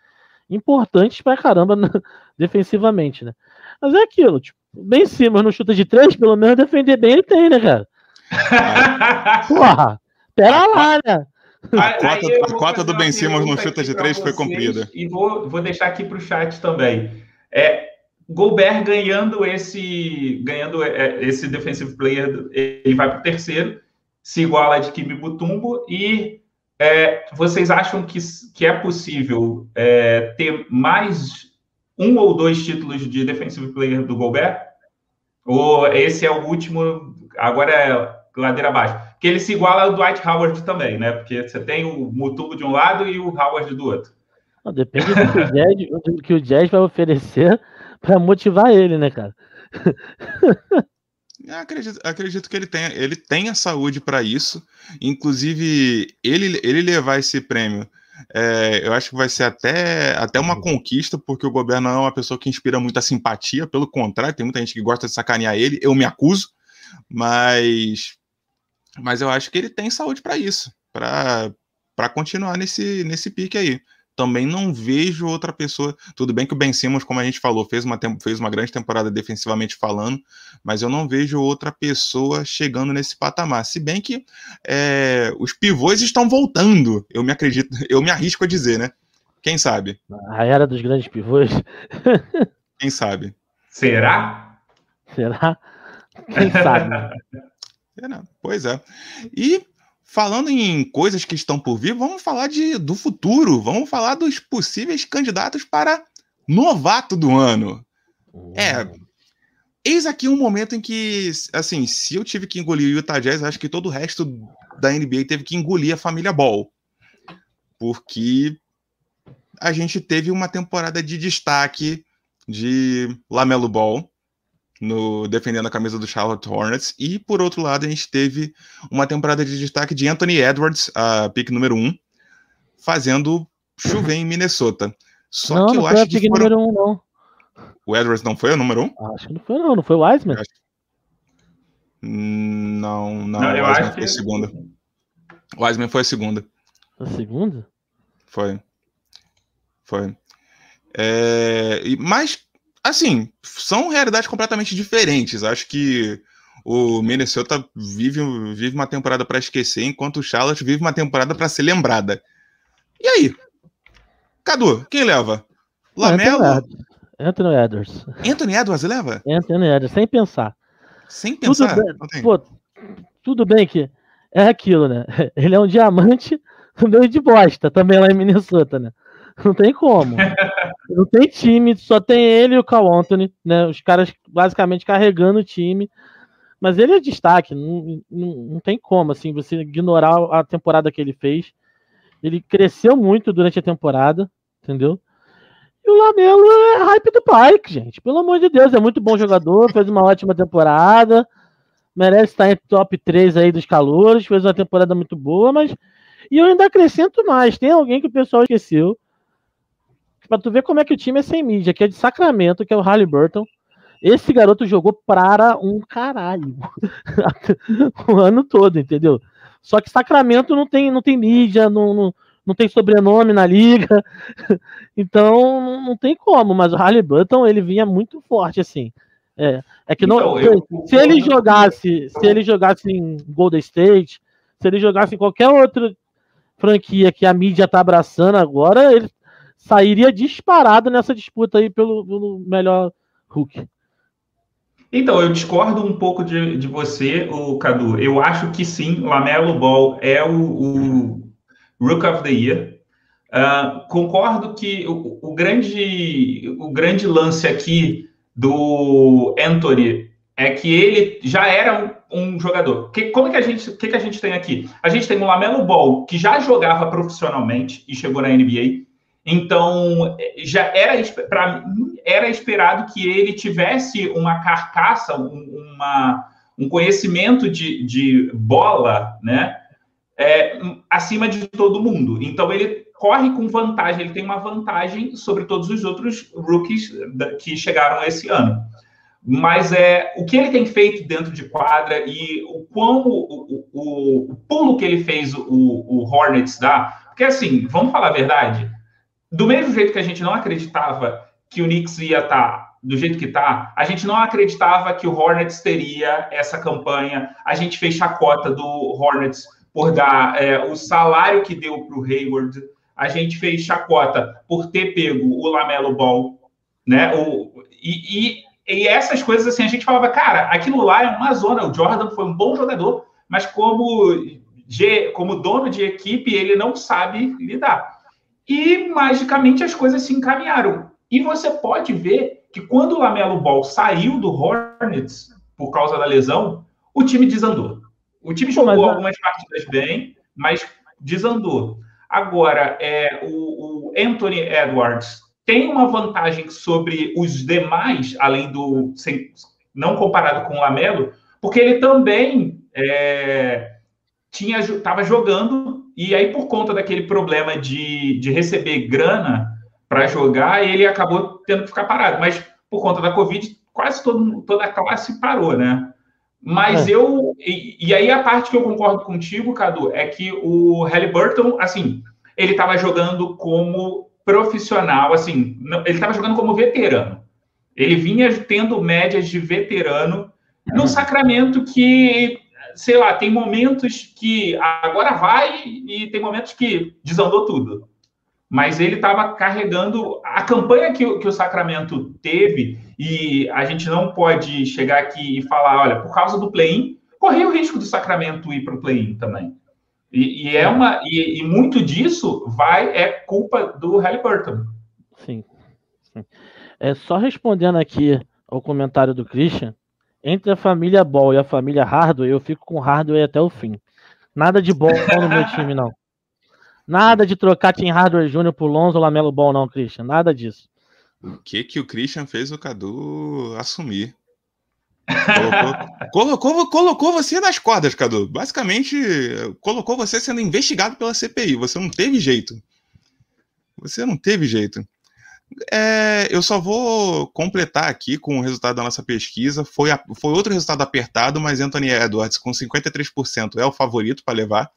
importantes pra caramba <laughs> defensivamente, né? Mas é aquilo, tipo, Ben Simmons no chuta de três, pelo menos defender bem ele tem, né, cara? <laughs> Porra, pera lá, né? A cota, a cota do Ben Simmons no chuta de três foi cumprida. E vou, vou deixar aqui para o chat também. É, Gobert ganhando esse ganhando é, esse defensive player, ele vai para o terceiro, se iguala a de Kimi Butumbo e é, vocês acham que, que é possível é, ter mais um ou dois títulos de defensive player do Gobert? Ou esse é o último, agora é ladeira abaixo? Que ele se iguala ao Dwight Howard também, né? Porque você tem o Mutumbo de um lado e o Howard do outro. depende do que o Jazz, do que o Jazz vai oferecer para motivar ele, né, cara? <laughs> acredito, acredito que ele tenha, ele tenha saúde para isso. Inclusive, ele, ele levar esse prêmio É, eu acho que vai ser até, até uma conquista, porque o Gobert não é uma pessoa que inspira muita simpatia, pelo contrário, tem muita gente que gosta de sacanear ele, eu me acuso, mas, mas eu acho que ele tem saúde para isso, para continuar nesse, nesse pique aí também não vejo outra pessoa. Tudo bem que o Ben Simmons, como a gente falou, fez uma, fez uma grande temporada defensivamente falando, mas eu não vejo outra pessoa chegando nesse patamar. Se bem que é, os pivôs estão voltando, eu me acredito, eu me arrisco a dizer, né? Quem sabe? A era dos grandes pivôs. <laughs> Quem sabe? Será? Será? Quem sabe? <laughs> Pois é. E Falando em coisas que estão por vir, vamos falar de, do futuro. Vamos falar dos possíveis candidatos para novato do ano. É. Eis aqui um momento em que, assim, se eu tive que engolir o Utah Jazz, acho que todo o resto da NBA teve que engolir a família Ball. Porque a gente teve uma temporada de destaque de Lamelo Ball, no defendendo a camisa do Charlotte Hornets. E por outro lado, a gente teve uma temporada de destaque de Anthony Edwards, a pick número 1, um, fazendo chover em Minnesota. Só não, que eu não acho que pick foram... número 1, um, não. O Edwards não foi o número 1? Um? Acho que não foi não, não foi o Wiseman. Acho... Não, não, não o Wiseman foi a segunda. O Wiseman foi a segunda. A segunda? Foi. Foi. É... Mas assim, são realidades completamente diferentes. Acho que o Minnesota vive, vive uma temporada para esquecer, enquanto o Charlotte vive uma temporada para ser lembrada. E aí? Cadu, quem leva? Lamelo? Anthony Edwards. Anthony Edwards leva? Anthony Edwards, sem pensar. Sem pensar? Tudo bem, pô, tudo bem que é aquilo, né? <laughs> Ele é um diamante no <laughs> meio de bosta, também lá em Minnesota, né? Não tem como. <laughs> não tem time, só tem ele e o Cal Anthony, né? Os caras basicamente carregando o time. Mas ele é destaque, não, não, não tem como, assim, você ignorar a temporada que ele fez. Ele cresceu muito durante a temporada, entendeu? E o Lamelo é hype do Pike, gente. Pelo amor de Deus, é muito bom jogador, fez uma ótima temporada, merece estar em top 3 aí dos calouros, fez uma temporada muito boa, mas. E eu ainda acrescento mais: tem alguém que o pessoal esqueceu, Pra tu ver como é que o time é sem mídia, que é de Sacramento, que é o Halliburton. Esse garoto jogou para um caralho <laughs> o ano todo, entendeu? Só que Sacramento não tem, não tem mídia, não, não, não tem sobrenome na liga, <laughs> então não tem como. Mas o Halliburton ele vinha muito forte assim. É, é que não, então, eu, se ele jogasse, se ele jogasse em Golden State, se ele jogasse em qualquer outra franquia que a mídia tá abraçando agora, ele sairia disparado nessa disputa aí pelo, pelo melhor Hulk. Então, eu discordo um pouco de, de você, o Cadu. Eu acho que sim, Lamelo Ball é o, o Rook of the Year. Uh, concordo que o, o, grande, o grande lance aqui do Anthony é que ele já era um, um jogador. Que, como que a gente, que, que a gente tem aqui? A gente tem o Lamelo Ball, que já jogava profissionalmente e chegou na NBA. Então, já era, pra, era esperado que ele tivesse uma carcaça, uma, um conhecimento de, de bola, né? É, acima de todo mundo. Então, ele corre com vantagem, ele tem uma vantagem sobre todos os outros rookies que chegaram esse ano. Mas é o que ele tem feito dentro de quadra e o quão o, o, o pulo que ele fez o, o Hornets dá. Porque assim, vamos falar a verdade, do mesmo jeito que a gente não acreditava que o Knicks ia estar tá do jeito que está, a gente não acreditava que o Hornets teria essa campanha. A gente fez chacota do Hornets por dar é, o salário que deu para o Hayward. A gente fez chacota por ter pego o Lamelo Ball, né? O, e, e, e essas coisas assim, a gente falava, cara, aquilo lá é uma zona. O Jordan foi um bom jogador, mas como, como dono de equipe, ele não sabe lidar. E magicamente as coisas se encaminharam. E você pode ver que quando o Lamelo Ball saiu do Hornets por causa da lesão, o time desandou. O time jogou mas, algumas partidas bem, mas desandou. Agora, é, o, o, Anthony Edwards tem uma vantagem sobre os demais, além do. Sem, não comparado com o Lamelo, porque ele também é, tinha estava jogando e aí por conta daquele problema de, de receber grana para jogar, ele acabou tendo que ficar parado. Mas por conta da Covid, quase todo, toda a classe parou, né? Mas é. eu. E, e, aí a parte que eu concordo contigo, Cadu, é que o Halliburton, assim, ele estava jogando como profissional, assim, ele estava jogando como veterano. Ele vinha tendo médias de veterano no Sacramento que, sei lá, tem momentos que agora vai e tem momentos que desandou tudo. Mas ele estava carregando a campanha que, que o Sacramento teve, e a gente não pode chegar aqui e falar, olha, por causa do play-in, corria o risco do Sacramento ir para o play-in também. E, e, é uma e, e, muito disso vai é culpa do Halliburton. Sim, sim. É só respondendo aqui ao comentário do Christian, entre a família Ball e a família Hardware, eu fico com Hardware até o fim. Nada de Ball no meu time não. Nada de trocar Tim Hardware Jr. por Lonzo ou Lamelo Ball não, Christian. Nada disso. O que que o Christian fez o Cadu assumir? Colocou, colocou, colocou, você nas cordas, Cadu. Basicamente, colocou você sendo investigado pela CPI. Você não teve jeito. Você não teve jeito. É, eu só vou completar aqui com o resultado da nossa pesquisa. Foi, a, foi outro resultado apertado, mas Anthony Edwards com 53% é o favorito para levar.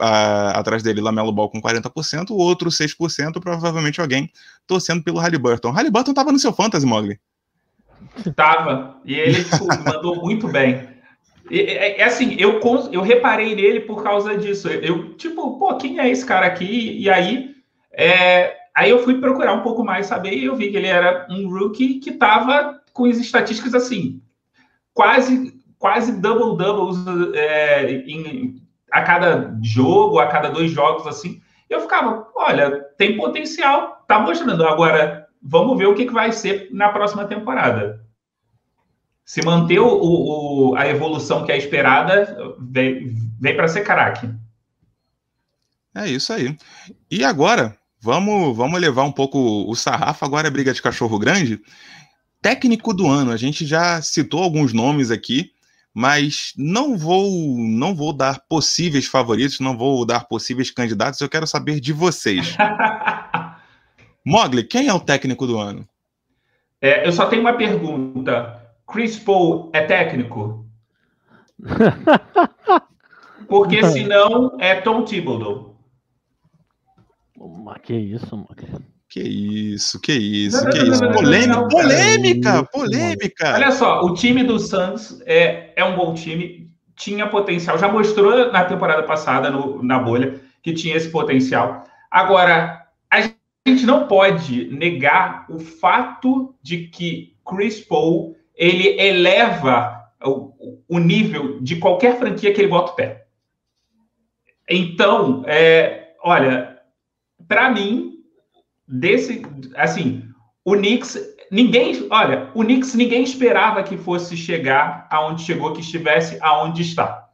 A, atrás dele, Lamelo Ball com 40%, o outro 6%, provavelmente alguém torcendo pelo Halliburton. Halliburton estava no seu fantasy, Mogli. Tava. E ele tipo, <laughs> mandou muito bem. É, é, assim, eu, eu reparei nele por causa disso. Eu, tipo, pô, quem é esse cara aqui? E aí, é, aí eu fui procurar um pouco mais saber e eu vi que ele era um rookie que tava com as estatísticas assim, quase quase double doubles é, a cada jogo, a cada dois jogos assim. Eu ficava, olha, tem potencial, tá mostrando. Agora, vamos ver o que, que vai ser na próxima temporada. Se manter o, o, a evolução que é esperada, vem, vem para ser craque. É isso aí. E agora, vamos, vamos levar um pouco o sarrafo. Agora é briga de cachorro grande. Técnico do ano. A gente já citou alguns nomes aqui, mas não vou, não vou dar possíveis favoritos, não vou dar possíveis candidatos. Eu quero saber de vocês. <laughs> Mogli, quem é o técnico do ano? É, eu só tenho uma pergunta. Chris Paul é técnico? <laughs> Porque senão é Tom Thibodeau. Mas que isso, mano. Que isso, que isso, não, que não, isso. Não, polêmica, polêmica, polêmica. Olha só, o time do Suns é, é um bom time, tinha potencial, já mostrou na temporada passada, no, na bolha, que tinha esse potencial. Agora, a gente não pode negar o fato de que Chris Paul ele eleva o, o nível de qualquer franquia que ele bota o pé. Então, é, olha, para mim, desse, assim, o Knicks, ninguém, olha, o Knicks ninguém esperava que fosse chegar aonde chegou, que estivesse aonde está.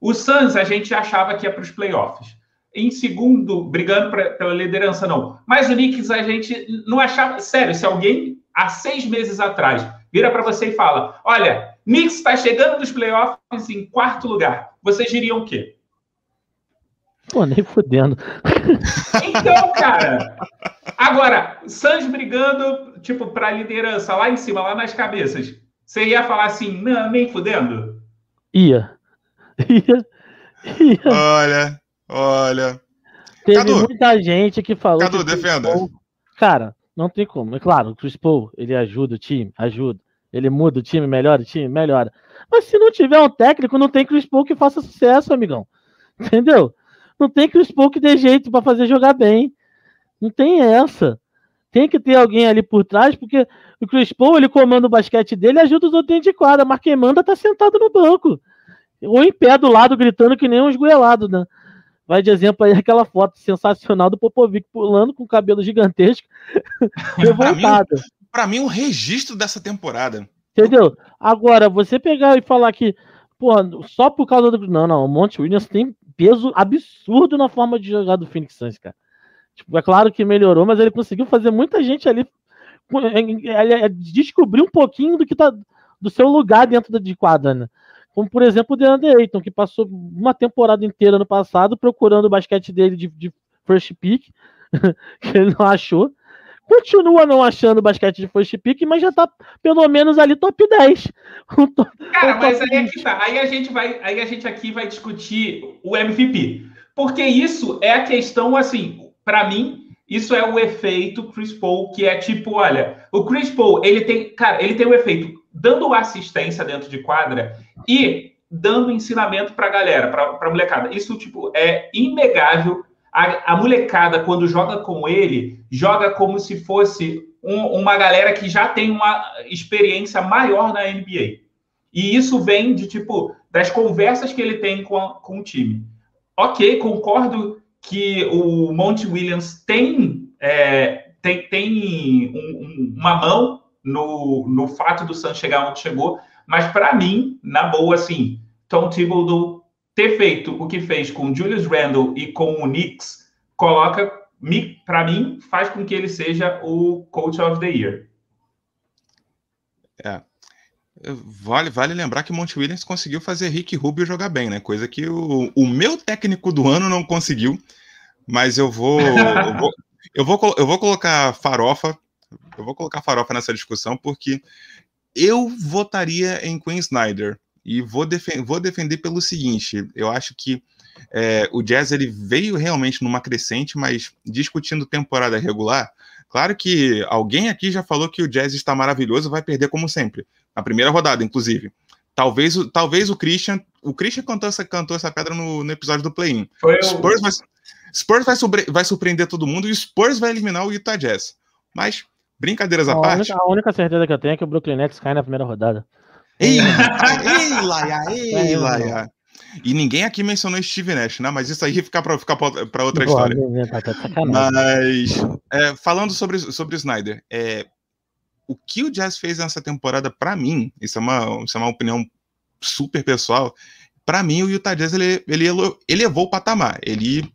O Suns a gente achava que ia para os playoffs. Em segundo, brigando pra, pela liderança, não. Mas o Knicks a gente não achava. Sério, se alguém há seis meses atrás vira para você e fala: Olha, Knicks está chegando nos playoffs em quarto lugar. Vocês diriam o quê? Pô, nem fudendo. Então, cara. Agora, Suns brigando, tipo, para liderança lá em cima, lá nas cabeças. Você ia falar assim, não, nem fudendo? Ia. Ia. ia. Olha, olha. Teve Cadu, muita gente que falou. Cadu, que defenda. Paul, cara, não tem como. É claro, o Chris Paul, ele ajuda o time, ajuda. Ele muda o time, melhora o time, melhora. Mas se não tiver um técnico, não tem Chris Paul que faça sucesso, amigão. Entendeu? Não tem Chris Paul que dê jeito para fazer jogar bem. Não tem essa. Tem que ter alguém ali por trás, porque o Chris Paul, ele comanda o basquete dele e ajuda os outros dentro de quadra, mas quem manda tá sentado no banco. Ou em pé do lado, gritando que nem um esgoelado, né? Vai de exemplo aí aquela foto sensacional do Popovic pulando com o cabelo gigantesco, <laughs> revoltado. Para mim, um registro dessa temporada. Entendeu? Agora, você pegar e falar que, pô, só por causa do. Não, não, o Monte Williams tem peso absurdo na forma de jogar do Phoenix Suns, cara. Tipo, é claro que melhorou, mas ele conseguiu fazer muita gente ali descobrir um pouquinho do que tá do seu lugar dentro de quadra, né? Como, por exemplo, o DeAndre Ayton, que passou uma temporada inteira no passado procurando o basquete dele de, de first pick, <laughs> que ele não achou. Continua não achando o basquete de first pick, mas já tá pelo menos ali top 10. <laughs> Cara, mas aí é que tá. Aí a gente vai, aí a gente aqui vai discutir o MVP. Porque isso é a questão, assim, para mim, isso é o efeito Chris Paul, que é tipo, olha, o Chris Paul, ele tem, cara, ele tem o efeito dando assistência dentro de quadra e dando ensinamento para a galera, para a molecada. Isso, tipo, é inegável. A, a, molecada, quando joga com ele, joga como se fosse um, uma galera que já tem uma experiência maior na NBA. E isso vem de, tipo, das conversas que ele tem com, a, com o time. Ok, concordo que o Monte Williams tem, é, tem, tem um, um, uma mão no, no fato do Suns chegar onde chegou, mas para mim, na boa, assim, Tom Thibodeau ter feito o que fez com Julius Randle e com o Knicks, coloca, para mim, faz com que ele seja o Coach of the Year. É. Vale, vale lembrar que Monte Williams conseguiu fazer Rick Rubio jogar bem, né? Coisa que o, o meu técnico do ano não conseguiu. Mas eu vou, <laughs> eu vou, eu vou, eu vou colocar farofa eu vou colocar farofa nessa discussão porque eu votaria em Queen Snyder e vou, defen vou defender pelo seguinte: eu acho que é, o Jazz ele veio realmente numa crescente, mas discutindo temporada regular, claro que alguém aqui já falou que o Jazz está maravilhoso, vai perder como sempre, na primeira rodada, inclusive. Talvez, talvez o Christian, o Christian cantou essa, cantou essa pedra no, no episódio do play-in. Spurs, vai, Spurs vai, vai surpreender todo mundo e o Spurs vai eliminar o Utah Jazz. Mas Brincadeiras à a parte. Única, a única certeza que eu tenho é que o Brooklyn Nets cai na primeira rodada. Ei, ei, Laia, ei, Laia. E ninguém aqui mencionou Steve Nash, né? Mas isso aí fica para ficar para outra Boa, história. Tá Mas é, falando sobre sobre o Snyder, é, o que o Jazz fez nessa temporada, para mim, isso é uma isso é uma opinião super pessoal. Para mim, o Utah Jazz ele, ele elevou o patamar, ele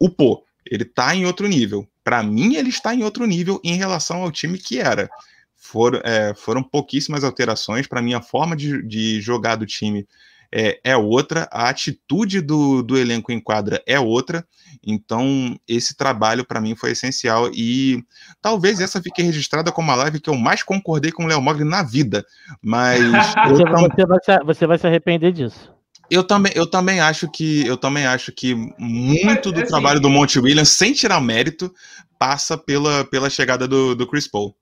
upou, ele tá em outro nível para mim, ele está em outro nível em relação ao time que era. For, é, foram pouquíssimas alterações. Para mim, a forma de, de jogar do time é, é, outra, a atitude do, do elenco em quadra é outra. Então, esse trabalho para mim foi essencial. E talvez essa fique registrada como a live que eu mais concordei com o Léo Mogli na vida. Mas. <laughs> você, você, vai se, você vai se arrepender disso. Eu também, eu também acho que eu também acho que muito do assim, trabalho do Monte Williams, sem tirar mérito, passa pela, pela chegada do, do Chris Paul.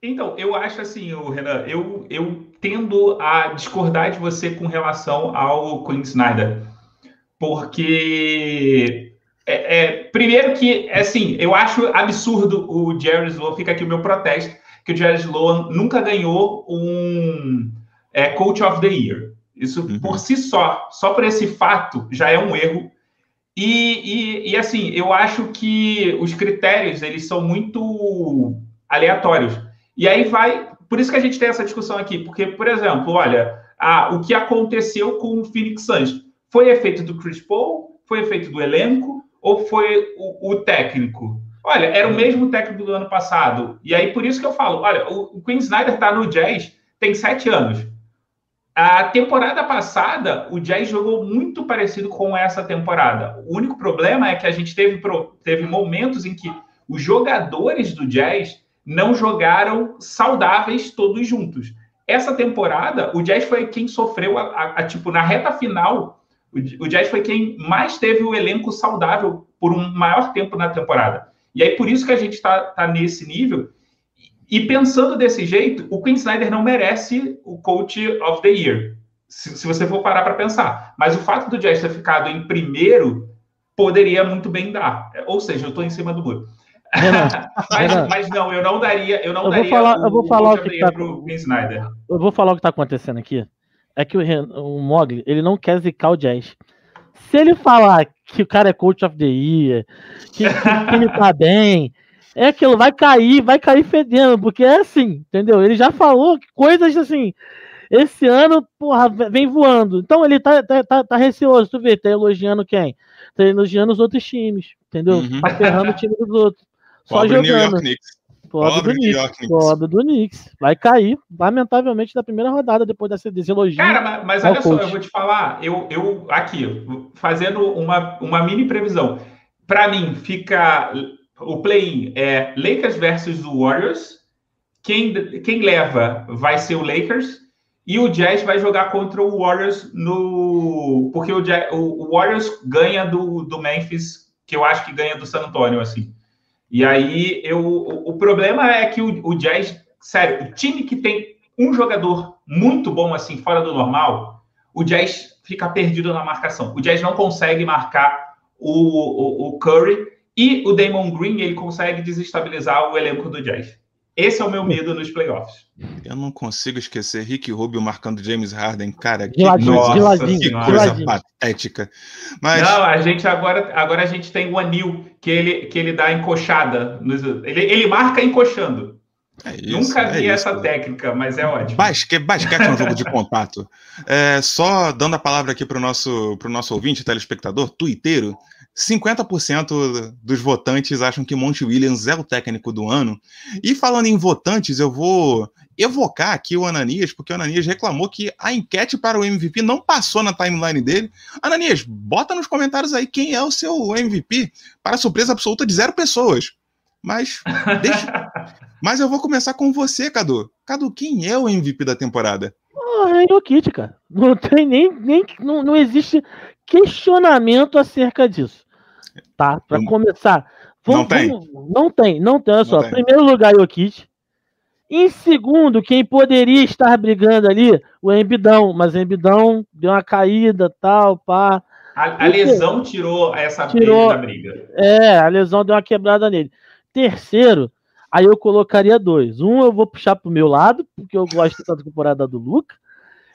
Então, eu acho assim, Renan, eu, eu tendo a discordar de você com relação ao Quinn Snyder. Porque, é, é, primeiro que, assim, eu acho absurdo o Jerry Sloan, fica aqui o meu protesto, que o Jerry Sloan nunca ganhou um é, Coach of the Year. Isso uhum. por si só, só por esse fato, já é um erro. E, e, e, assim, eu acho que os critérios eles são muito aleatórios. E aí vai. Por isso que a gente tem essa discussão aqui, porque, por exemplo, olha, a, o que aconteceu com o Phoenix Suns foi efeito do Chris Paul, foi efeito do elenco ou foi o, o técnico? Olha, era o mesmo técnico do ano passado. E aí, por isso que eu falo, olha, o, o Quinn Snyder está no Jazz tem sete anos. A temporada passada, o Jazz jogou muito parecido com essa temporada. O único problema é que a gente teve, teve momentos em que os jogadores do Jazz não jogaram saudáveis todos juntos. Essa temporada, o Jazz foi quem sofreu, a, a, a tipo, na reta final, o, o Jazz foi quem mais teve o elenco saudável por um maior tempo na temporada. E aí, por isso que a gente está tá nesse nível. E pensando desse jeito, o Quinn Snyder não merece o Coach of the Year, se, se você for parar para pensar. Mas o fato do Jazz ter ficado em primeiro poderia muito bem dar. Ou seja, eu estou em cima do muro. <laughs> mas, mas, não, eu não daria, eu não eu daria falar, o, eu vou falar o, que tá, pro Quinn Snyder. Eu vou falar o que está acontecendo aqui. É que o, o Mogli, ele não quer zicar o Jazz. Se ele falar que o cara é coach of the year, que, que, que ele tá <laughs> bem, é aquilo, vai cair, vai cair fedendo, porque é assim, entendeu? Ele já falou coisas assim. Esse ano, porra, vem voando. Então ele tá, tá, tá, tá receoso, tu vê, tá elogiando quem? Tá elogiando os outros times, entendeu? Uhum. Tá ferrando o time dos outros. Só Pobre jogando. Pobre, Pobre do New Knicks. York Knicks. Pobre do Knicks. Vai cair, lamentavelmente, da primeira rodada, depois dessa deselogia. Cara, mas, mas olha só, coach. eu vou te falar, eu, eu aqui, fazendo uma, uma mini previsão. Para mim, fica o play-in é Lakers versus o Warriors. Quem, quem leva vai ser o Lakers. E o Jazz vai jogar contra o Warriors no. Porque o, Jazz- o- o Warriors ganha do, do Memphis, que eu acho que ganha do San Antonio, assim. E aí, eu, o, problema é que o, o Jazz, sério, o time que tem um jogador muito bom, assim, fora do normal, o Jazz fica perdido na marcação. O Jazz não consegue marcar o, o, o Curry e o Damon Green, ele consegue desestabilizar o elenco do Jazz. Esse é o meu medo nos playoffs. Eu não consigo esquecer Rick Rubio marcando James Harden, cara. Que, ladinho, Nossa que coisa ladinho. patética. Mas Não, a gente agora, agora a gente tem o Anil, que ele, que ele dá encoxada. nos- ele, ele marca encoxando. é isso, Nunca é vi isso. essa técnica, mas é ótimo. Basque, basquete é um jogo de <laughs> contato. É, só dando a palavra aqui para o nosso, pro nosso ouvinte, telespectador, tuiteiro, 50% dos votantes acham que Monte Williams é o técnico do ano. E falando em votantes, eu vou evocar aqui o Ananias, porque o Ananias reclamou que a enquete para o MVP não passou na timeline dele. Ananias, bota nos comentários aí quem é o seu MVP, para surpresa absoluta de zero pessoas. Mas deixa, <laughs> mas eu vou começar com você, Cadu. Cadu, quem é o MVP da temporada? Ah, é o Kit, cara. Não tem nem. nem não, não existe questionamento acerca disso. Tá? Pra Não- começar. não tem? não tem, não tem. Olha só. tem. Primeiro lugar, Jokic. Em segundo, quem poderia estar brigando ali, o Embidão. Mas o Embidão deu uma caída, tal, pá. A, a lesão tirou essa Tirou. da briga. É, a lesão deu uma quebrada nele. Terceiro, aí eu colocaria dois. Um eu vou puxar pro meu lado, porque eu gosto da temporada do Luca.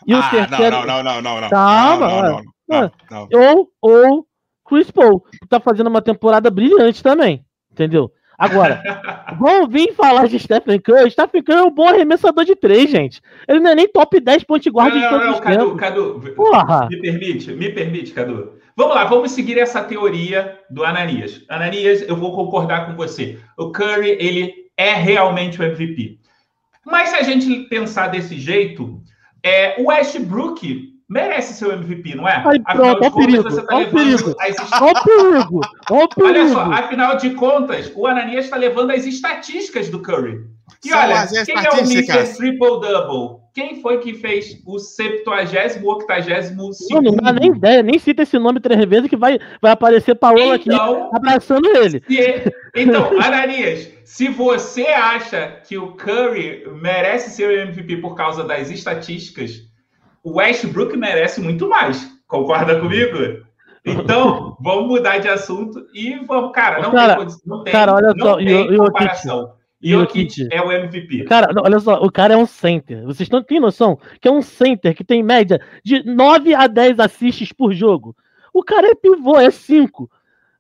E o ah, terceiro. não, não, não, não, não. Calma, não, não, não, não, não. ou ou Chris Paul, que tá fazendo uma temporada brilhante também, entendeu? Agora, <laughs> vão vir falar de Stephen Curry. Stephen Curry é um bom arremessador de três, gente. Ele não é nem top 10 point guard Não, de todos não, os Cadu, tempos. Cadu, Porra! me permite, me permite, Cadu. Vamos lá, vamos seguir essa teoria do Ananias. Ananias, eu vou concordar com você. O Curry, ele é realmente o MVP. Mas se a gente pensar desse jeito, é, o Westbrook merece ser o MVP, não é? Ai, Afinal pronto, de contas, perigo, você tá o levando perigo. as est- Olha só, afinal de contas, o Ananias está levando as estatísticas do Curry. E São olha, quem é o Mr. estatísticas. Triple Double? Quem foi que fez o 70 80 Não, não dá nem ideia, nem cita esse nome três vezes que vai, vai aparecer Paola aqui Então, abraçando ele. se- então, Ananias, se você acha que o Curry merece ser o MVP por causa das estatísticas, o Westbrook merece muito mais. Concorda comigo? Então, vamos mudar de assunto e vamos, cara, não Cara, tem, não tem, cara, olha não só, tem e o- e o comparação. e o Jokic é o MVP. Cara, não, olha só, o cara é um center. Vocês não têm noção que é um center que tem média de 9 a 10 assists por jogo. O cara é pivô, é 5.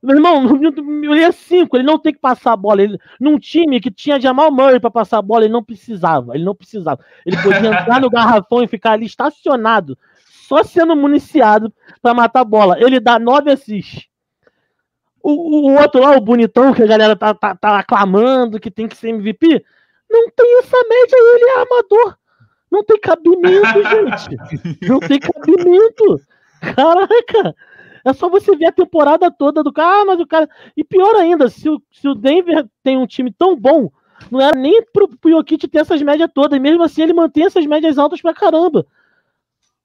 Meu irmão, <laughs> ele é 5, ele não tem que passar a bola. Ele, num time que tinha Jamal Murray para passar a bola, ele não precisava. Ele não precisava. Ele podia entrar no garrafão e ficar ali estacionado, só sendo municiado para matar a bola. Ele dá 9 assists. O, o- outro lá, o bonitão, que a galera tá, tá, tá aclamando que tem que ser MVP, não tem essa média, ele é amador. Não tem cabimento, <laughs> gente. Não tem cabimento. Caraca. É só você ver a temporada toda do cara. Ah, mas o cara. E pior ainda, se o, se o Denver tem um time tão bom, não era nem pro, pro Jokic ter essas médias todas. E mesmo assim ele mantém essas médias altas pra caramba.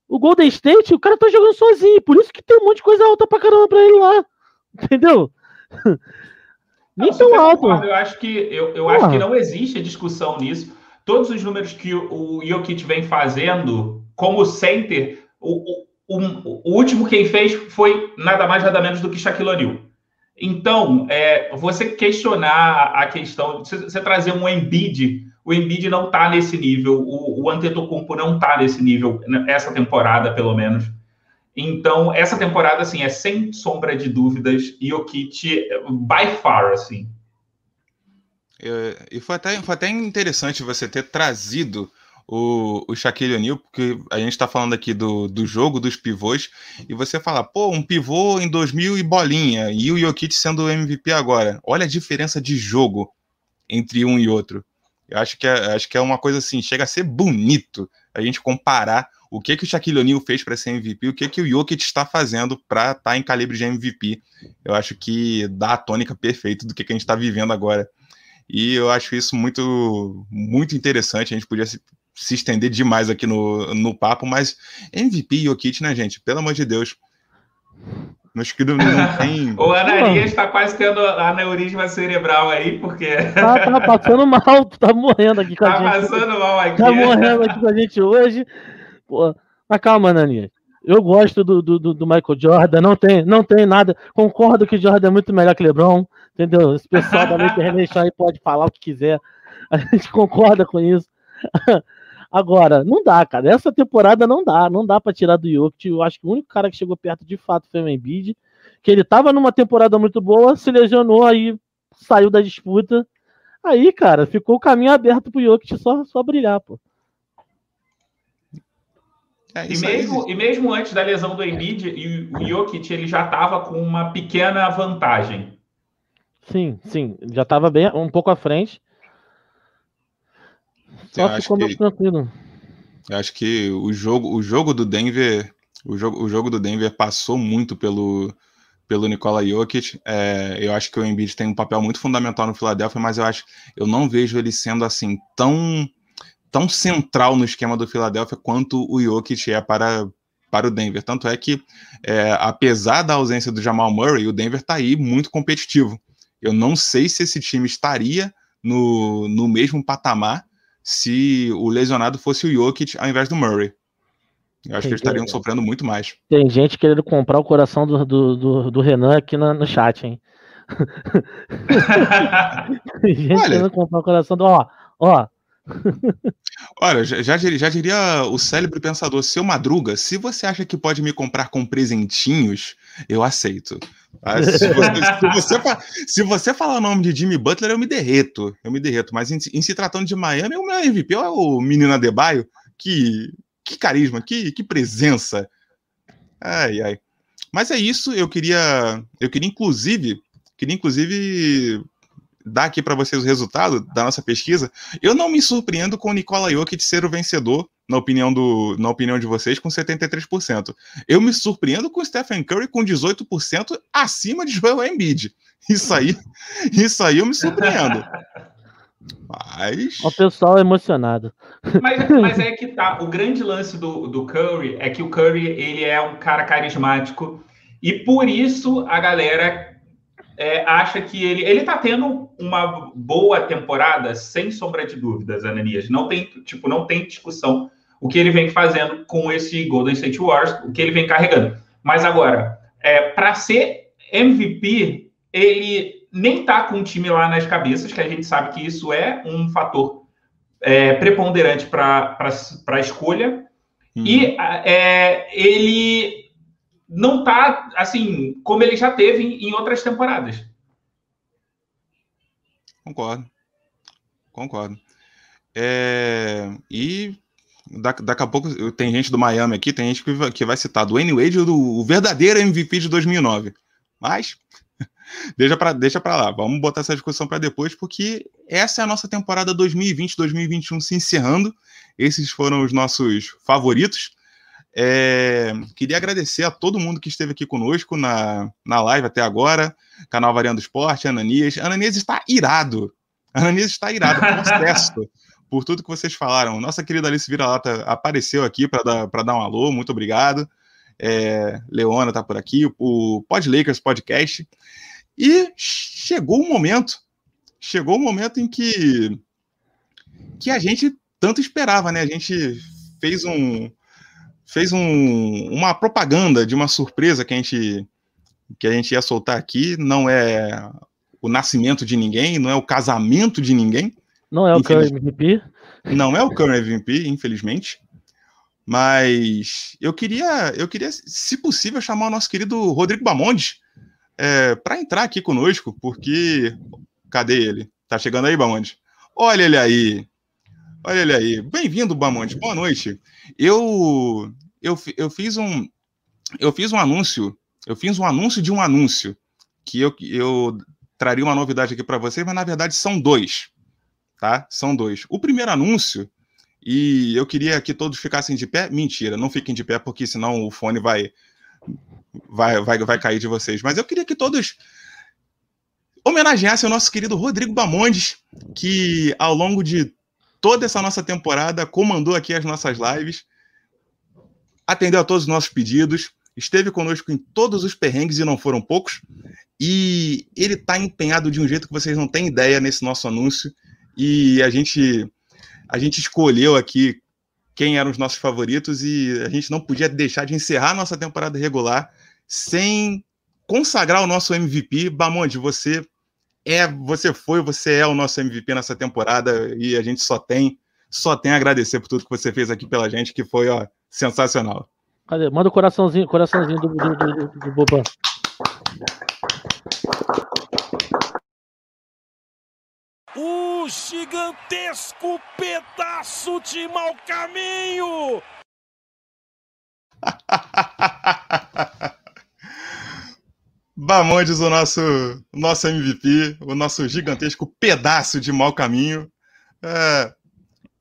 O Golden State, o cara tá jogando sozinho. Por isso que tem um monte de coisa alta pra caramba pra ele lá. Entendeu? Nem tão alto. concordo. Eu acho que eu, eu acho que não existe discussão nisso. Todos os números que o, o Jokic vem fazendo como center, o, o, o- o último quem fez foi nada mais nada menos do que Shaquille O'Neal. Então, é, você questionar a questão, você, você trazer um Embiid, o Embiid não está nesse nível, o, o Antetokounmpo não está nesse nível né, essa temporada, pelo menos. Então, essa temporada, assim, é sem sombra de dúvidas, Jokic, by far, assim. E foi até, foi até interessante você ter trazido o, o Shaquille O'Neal, porque a gente está falando aqui do, do jogo, dos pivôs, e você fala, pô, um pivô em 2000 e bolinha, e o Jokic sendo o MVP agora. Olha a diferença de jogo. entre um e outro. Eu acho que é, acho que é uma coisa assim, chega a ser bonito a gente comparar o que que o Shaquille O'Neal fez para ser MVP, o que que o Jokic está fazendo para estar tá em calibre de MVP. Eu acho que dá a tônica perfeita do que, que a gente está vivendo agora. E eu acho isso muito muito interessante. A gente podia se, se estender demais aqui no, no papo, mas MVP e Jokic, né, gente? Pelo amor de Deus. Meus queridos não tem. <laughs> o Ananias está quase tendo aneurisma cerebral aí, porque. <laughs> Tá, tá passando mal, tá morrendo aqui com tá a gente. Tá passando mal aqui. Tá morrendo aqui com a gente hoje. Pô, mas calma, Ananias. Eu gosto do, do, do, Michael Jordan, não tem, não tem nada. Concordo que Jordan é muito melhor que LeBron, entendeu? Esse pessoal da internet <laughs> aí pode falar o que quiser. A gente concorda com isso. <laughs> Agora, não dá, cara. Essa temporada não dá, não dá para tirar do Jokic. Eu acho que o único cara que chegou perto de fato foi o Embiid, que ele tava numa temporada muito boa, se lesionou aí, saiu da disputa. Aí, cara, ficou o caminho aberto pro Jokic só, só brilhar, pô. É, e, mesmo, e mesmo antes da lesão do Embiid, o Jokic ele já estava com uma pequena vantagem. Sim, sim, já estava bem um pouco à frente. Só ficou mais tranquilo. Eu acho que o jogo, o jogo do Denver, o jogo, o jogo do Denver passou muito pelo pelo Nikola Jokic. É, eu acho que o Embiid tem um papel muito fundamental no Philadelphia, mas eu acho eu não vejo ele sendo assim tão tão central no esquema do Philadelphia quanto o Jokic é para para o Denver. Tanto é que, é, apesar da ausência do Jamal Murray, o Denver está aí muito competitivo. Eu não sei se esse time estaria no, no mesmo patamar se o lesionado fosse o Jokic ao invés do Murray. Eu acho Entendi. que eles estariam sofrendo muito mais. Tem gente querendo comprar o coração do, do, do, do Renan aqui no, no chat, hein? <laughs> Tem gente Olha, querendo comprar o coração do. Ó, ó. <laughs> Olha, já, já diria o célebre pensador, seu Madruga, se você acha que pode me comprar com presentinhos, eu aceito. Ah, se, você, se, você, se, você, falar o nome de Jimmy Butler, eu me derreto. Eu me derreto. Mas em, em se tratando de Miami, o meu MVP é o menino Adebayo. Que, que carisma, que, que presença. Ai, ai. Mas é isso. Eu queria, eu queria inclusive, queria inclusive dar aqui para vocês o resultado da nossa pesquisa. Eu não me surpreendo com o Nikola Jokic ser o vencedor na opinião, do, na opinião de vocês, com 73%. Eu me surpreendo com o Stephen Curry com 18% acima de Joel Embiid. Isso aí, <laughs> isso aí eu me surpreendo. Mas. O pessoal é emocionado. Mas, mas, é que tá. O grande lance do, do Curry é que o Curry ele é um cara carismático. E por isso a galera é, acha que ele. Ele tá tendo uma boa temporada, sem sombra de dúvidas, Ananias. Não tem, tipo, não tem discussão o que ele vem fazendo com esse Golden State Warriors, o que ele vem carregando. Mas agora, é, para ser MVP, ele nem tá com o time lá nas cabeças, que a gente sabe que isso é um fator é, preponderante para a escolha. Uhum. E é, ele não tá assim como ele já teve em, outras temporadas. Concordo. Concordo. É, e Daqui, daqui a pouco tem gente do Miami aqui, tem gente que vai, que vai citar do Wayne Wade, do, o verdadeiro MVP de 2009. Mas <laughs> deixa para deixa pra lá, vamos botar essa discussão para depois, porque essa é a nossa temporada 2020-2021 se encerrando. Esses foram os nossos favoritos. É, queria agradecer a todo mundo que esteve aqui conosco na, na live até agora. Canal Variando Esporte, Ananias. Ananias está irado. Ananias está irado, processo <laughs> por tudo que vocês falaram. Nossa querida Alice Vira-Lata apareceu aqui para dar, dar um alô, muito obrigado. É, Leona está por aqui, o Pod Lakers Podcast. E chegou o momento, chegou o momento em que, que a gente tanto esperava, né? A gente fez um fez um, uma propaganda de uma surpresa que a gente que a gente ia soltar aqui. Não é o nascimento de ninguém, não é o casamento de ninguém, não é o Curry MVP? Não é o Curry MVP, infelizmente. Mas eu queria, eu queria, se possível, chamar o nosso querido Rodrigo Bamondes é, para entrar aqui conosco, porque. Cadê ele? Tá chegando aí, Bamondes? Olha ele aí. Olha ele aí. Bem-vindo, Bamondes. Boa noite. Eu, eu, eu fiz um. Eu fiz um anúncio. Eu fiz um anúncio de um anúncio que eu, eu traria uma novidade aqui para vocês, mas na verdade são dois. tá? São dois. O primeiro anúncio, e eu queria que todos ficassem de pé. Mentira, não fiquem de pé, porque senão o fone vai, vai, vai, vai cair de vocês. Mas eu queria que todos homenageassem o nosso querido Rodrigo Bamondes, que ao longo de toda essa nossa temporada comandou aqui as nossas lives, atendeu a todos os nossos pedidos, esteve conosco em todos os perrengues e não foram poucos. E ele está empenhado de um jeito que vocês não têm ideia nesse nosso anúncio. E a gente a gente escolheu aqui quem eram os nossos favoritos e a gente não podia deixar de encerrar nossa temporada regular sem consagrar o nosso MVP. Bamonde, você é, você foi, você é o nosso MVP nessa temporada e a gente só tem só tem a agradecer por tudo que você fez aqui pela gente, que foi ó, sensacional. Cadê? Manda o coraçãozinho, coraçãozinho do, do, do, do, do Boban. O gigantesco pedaço de mau caminho! <laughs> Bamondes, o nosso, nosso MVP, o nosso gigantesco pedaço de mau caminho. É,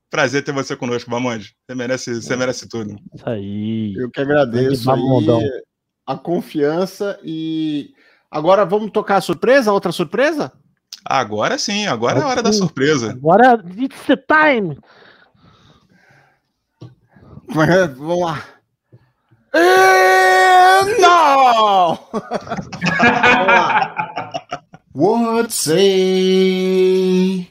prazer ter você conosco, Bamondes. Você merece, você merece tudo. Isso aí. Eu que agradeço aí a confiança e agora vamos tocar a surpresa, outra surpresa? Agora sim, agora é a hora da surpresa. Agora it's the time. Vamos lá. E não! Lá. What say?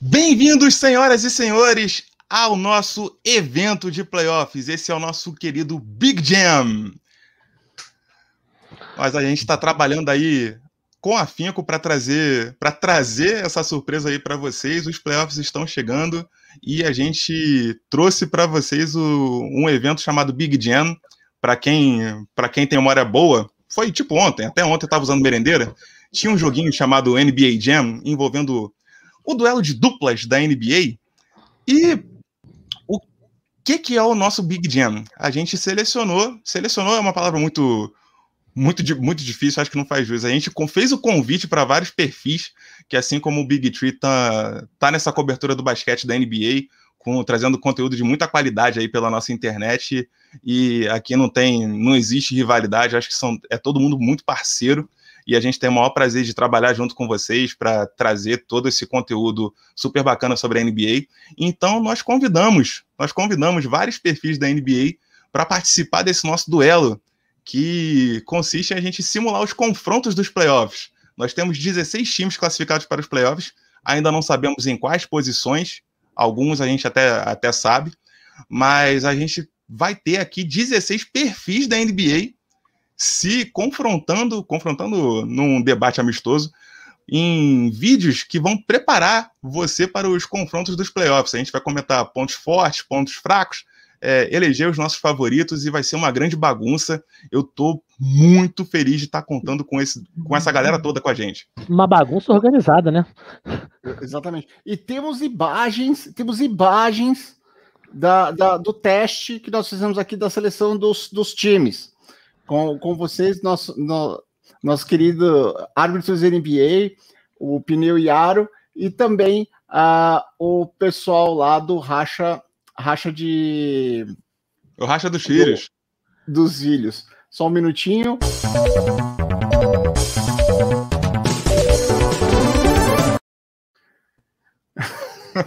Bem-vindos, senhoras e senhores, ao nosso evento de playoffs. Esse é o nosso querido Big Jam. Mas a gente está trabalhando aí com afinco para trazer para trazer essa surpresa aí para vocês. Os playoffs estão chegando e a gente trouxe para vocês o, um evento chamado Big Jam. Para quem para quem tem memória boa, foi tipo ontem, até ontem eu estava usando merendeira. Tinha um joguinho chamado NBA Jam envolvendo o duelo de duplas da NBA. E que, que é o nosso Big Jam? A gente selecionou, selecionou é uma palavra muito muito, muito difícil, acho que não faz jus. A gente fez o convite para vários perfis, que assim como o Big Tree tá, tá nessa cobertura do basquete da NBA, com, trazendo conteúdo de muita qualidade aí pela nossa internet. E aqui não tem, não existe rivalidade, acho que são, é todo mundo muito parceiro e a gente tem o maior prazer de trabalhar junto com vocês para trazer todo esse conteúdo super bacana sobre a NBA. Então nós convidamos, nós convidamos vários perfis da NBA para participar desse nosso duelo, que consiste em a gente simular os confrontos dos playoffs. Nós temos 16 times classificados para os playoffs, ainda não sabemos em quais posições, alguns a gente até, até sabe, mas a gente vai ter aqui 16 perfis da NBA se confrontando, confrontando num debate amistoso, em vídeos que vão preparar você para os confrontos dos playoffs. A gente vai comentar pontos fortes, pontos fracos, é, eleger os nossos favoritos e vai ser uma grande bagunça. Eu tô muito feliz de estar contando com, esse, com essa galera toda com a gente. Uma bagunça organizada, né? Exatamente. E temos imagens, temos imagens da, da, do teste que nós fizemos aqui da seleção dos, dos times com, com vocês, nosso, no, nosso querido árbitros NBA, o Pneu Iaro, e também uh, o pessoal lá do Racha, Racha de. O Racha dos Filhos. Do, dos Filhos. Só um minutinho. <laughs>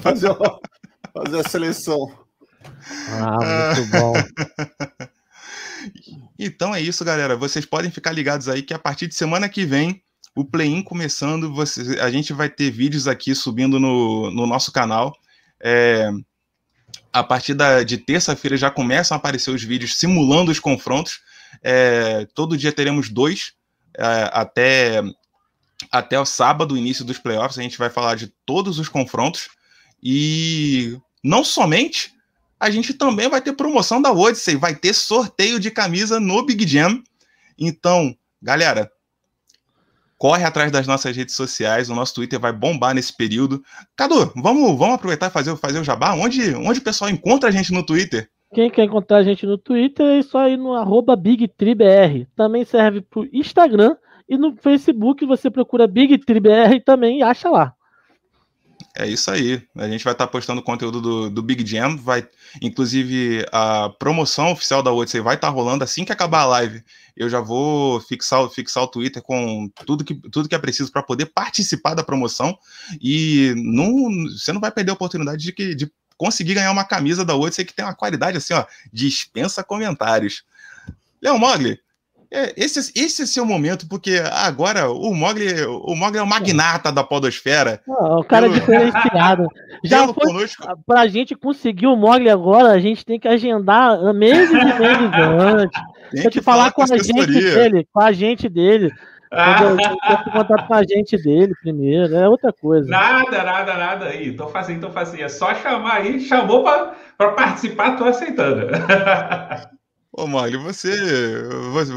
fazer, fazer a seleção. Ah, muito bom. <laughs> Então é isso, galera. Vocês podem ficar ligados aí que a partir de semana que vem, o play-in começando, você, a gente vai ter vídeos aqui subindo no, no nosso canal. É, a partir da, de terça-feira já começam a aparecer os vídeos simulando os confrontos. É, todo dia teremos dois é, até, até o sábado, início dos playoffs. A gente vai falar de todos os confrontos. E não somente a gente também vai ter promoção da Odyssey, vai ter sorteio de camisa no Big Jam. Então, galera, corre atrás das nossas redes sociais, o nosso Twitter vai bombar nesse período. Cadu, vamos, vamos aproveitar e fazer, fazer o jabá? Onde, onde o pessoal encontra a gente no Twitter? Quem quer encontrar a gente no Twitter é só ir no BigTriBR. Também serve para o Instagram e no Facebook você procura BigTriBR também e acha lá. É isso aí. A gente vai estar tá postando conteúdo do, do Big Jam. Vai, inclusive, a promoção oficial da Odyssey vai estar tá rolando assim que acabar a live. Eu já vou fixar, fixar o Twitter com tudo que, tudo que é preciso para poder participar da promoção. E não, você não vai perder a oportunidade de, que, de conseguir ganhar uma camisa da Odyssey que tem uma qualidade assim, ó, dispensa comentários. Leon Mogli, é, esse, esse é seu momento, porque agora o Mogli, o Mogli é o magnata da podosfera. Ah, o cara é diferenciado. <laughs> Já foi, conosco... pra gente conseguir o Mogli agora, a gente tem que agendar meses e meses antes. Tem que falar, falar com, com a gente dele, com a gente dele. Tem contato com a gente dele primeiro, é outra coisa. Nada, nada, nada aí. Tô fazendo, tô fazendo. É só chamar aí, chamou para participar, tô aceitando. <laughs> Ô, Mogli, você,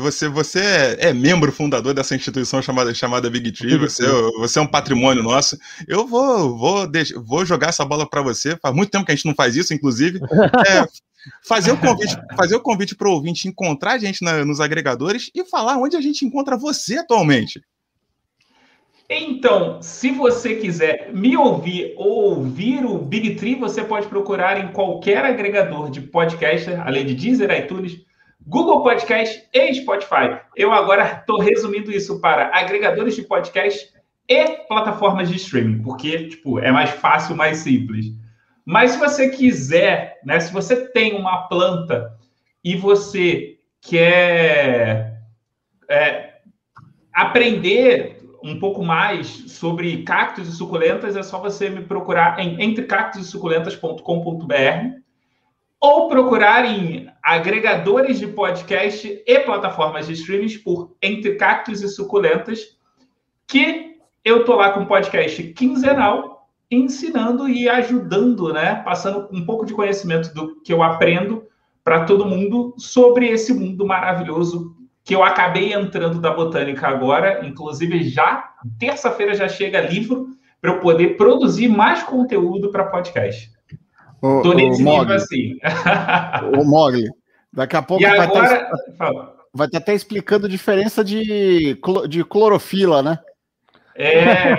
você, você é, é, membro fundador dessa instituição chamada, chamada Big Tree, você, você é um patrimônio nosso. Eu vou, vou, vou jogar essa bola para você. Faz muito tempo que a gente não faz isso, inclusive. <laughs> É, fazer o convite, fazer o convite para o ouvinte encontrar a gente na, nos agregadores e falar onde a gente encontra você atualmente. Então, se você quiser me ouvir ou ouvir o Big Tree, você pode procurar em qualquer agregador de podcast, além de Deezer, iTunes, Google Podcast e Spotify. Eu agora estou resumindo isso para agregadores de podcast e plataformas de streaming, porque tipo, é mais fácil, mais simples. Mas se você quiser, né, se você tem uma planta e você quer é, aprender um pouco mais sobre cactos e suculentas, é só você me procurar em entrecactosesuculentas.com.br ou procurar em agregadores de podcast e plataformas de streaming por Entre Cactos e Suculentas, que eu tô lá com um podcast quinzenal ensinando e ajudando, né? Passando um pouco de conhecimento do que eu aprendo para todo mundo sobre esse mundo maravilhoso que eu acabei entrando da botânica agora. Inclusive, já terça-feira já chega livro para eu poder produzir mais conteúdo para podcast. Tô nesse o nível assim. o Mogli, daqui a <laughs> pouco e vai agora... estar vai estar até explicando a diferença de, de clorofila, né? É.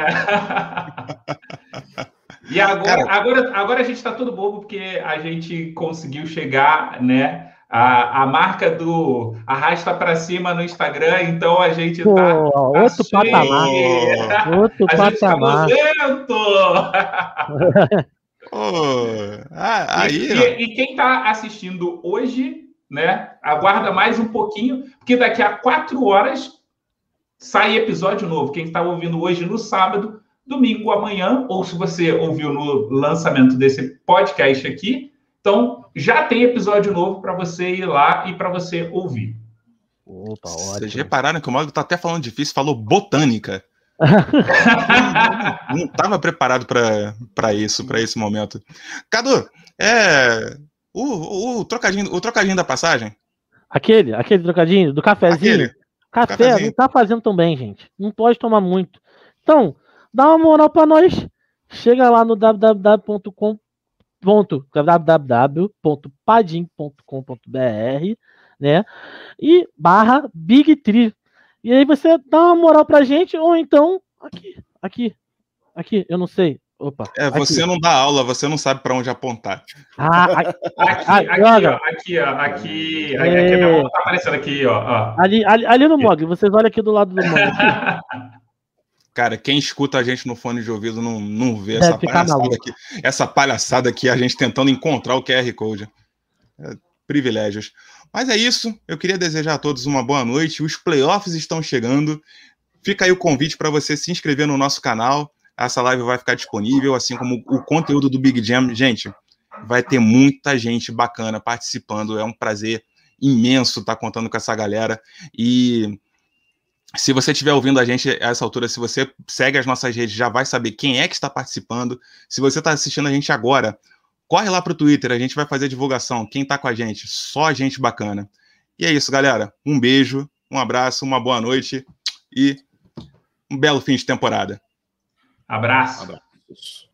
<laughs> e agora, agora, agora a gente está todo bobo porque a gente conseguiu chegar, né? A, a marca do arrasta para cima no Instagram, então a gente Pô, tá. Outro <laughs> tá patamar. Outro a patamar. Gente tá oh, ah, aí, e, e, quem está assistindo hoje, né? Aguarda mais um pouquinho, porque daqui a quatro horas sai episódio novo. Quem está ouvindo hoje no sábado, domingo amanhã, ou se você ouviu no lançamento desse podcast aqui, então já tem episódio novo para você ir lá e para você ouvir. Opa, Vocês repararam que o Mago está até falando difícil, falou botânica. <laughs> não estava preparado para isso, para esse momento. Cadu, é, o, o, trocadinho, o trocadinho da passagem. Aquele, aquele trocadinho do cafezinho. Aquele. Café Cafézinho. não tá fazendo tão bem, gente. Não pode tomar muito. Então, dá uma moral para nós. Chega lá no www.com www.padim.com.br, né? E barra Big Tree. E aí você dá uma moral pra gente, ou então aqui, aqui, aqui, eu não sei. Opa, é, você aqui. não dá aula, você não sabe para onde apontar. Ah, aqui, aqui, aqui, ó, aqui, ó, aqui, é... aqui, tá aparecendo aqui, ó. ó. Ali, ali, ali no Mog, vocês olham aqui do lado do Mog. <laughs> Cara, quem escuta a gente no fone de ouvido não, não vê essa palhaçada aqui. Essa palhaçada aqui, a gente tentando encontrar o QR Code. É, privilégios. Mas é isso. Eu queria desejar a todos uma boa noite. Os playoffs estão chegando. Fica aí o convite para você se inscrever no nosso canal essa live vai ficar disponível, assim como o conteúdo do Big Jam. Gente, vai ter muita gente bacana participando. É um prazer imenso estar contando com essa galera. E se você estiver ouvindo a gente a essa altura, se você segue as nossas redes, já vai saber quem é que está participando. Se você está assistindo a gente agora, corre lá para o Twitter, a gente vai fazer a divulgação. Quem está com a gente? Só gente bacana. E é isso, galera. Um beijo, um abraço, uma boa noite e um belo fim de temporada. Abraço. Abraço.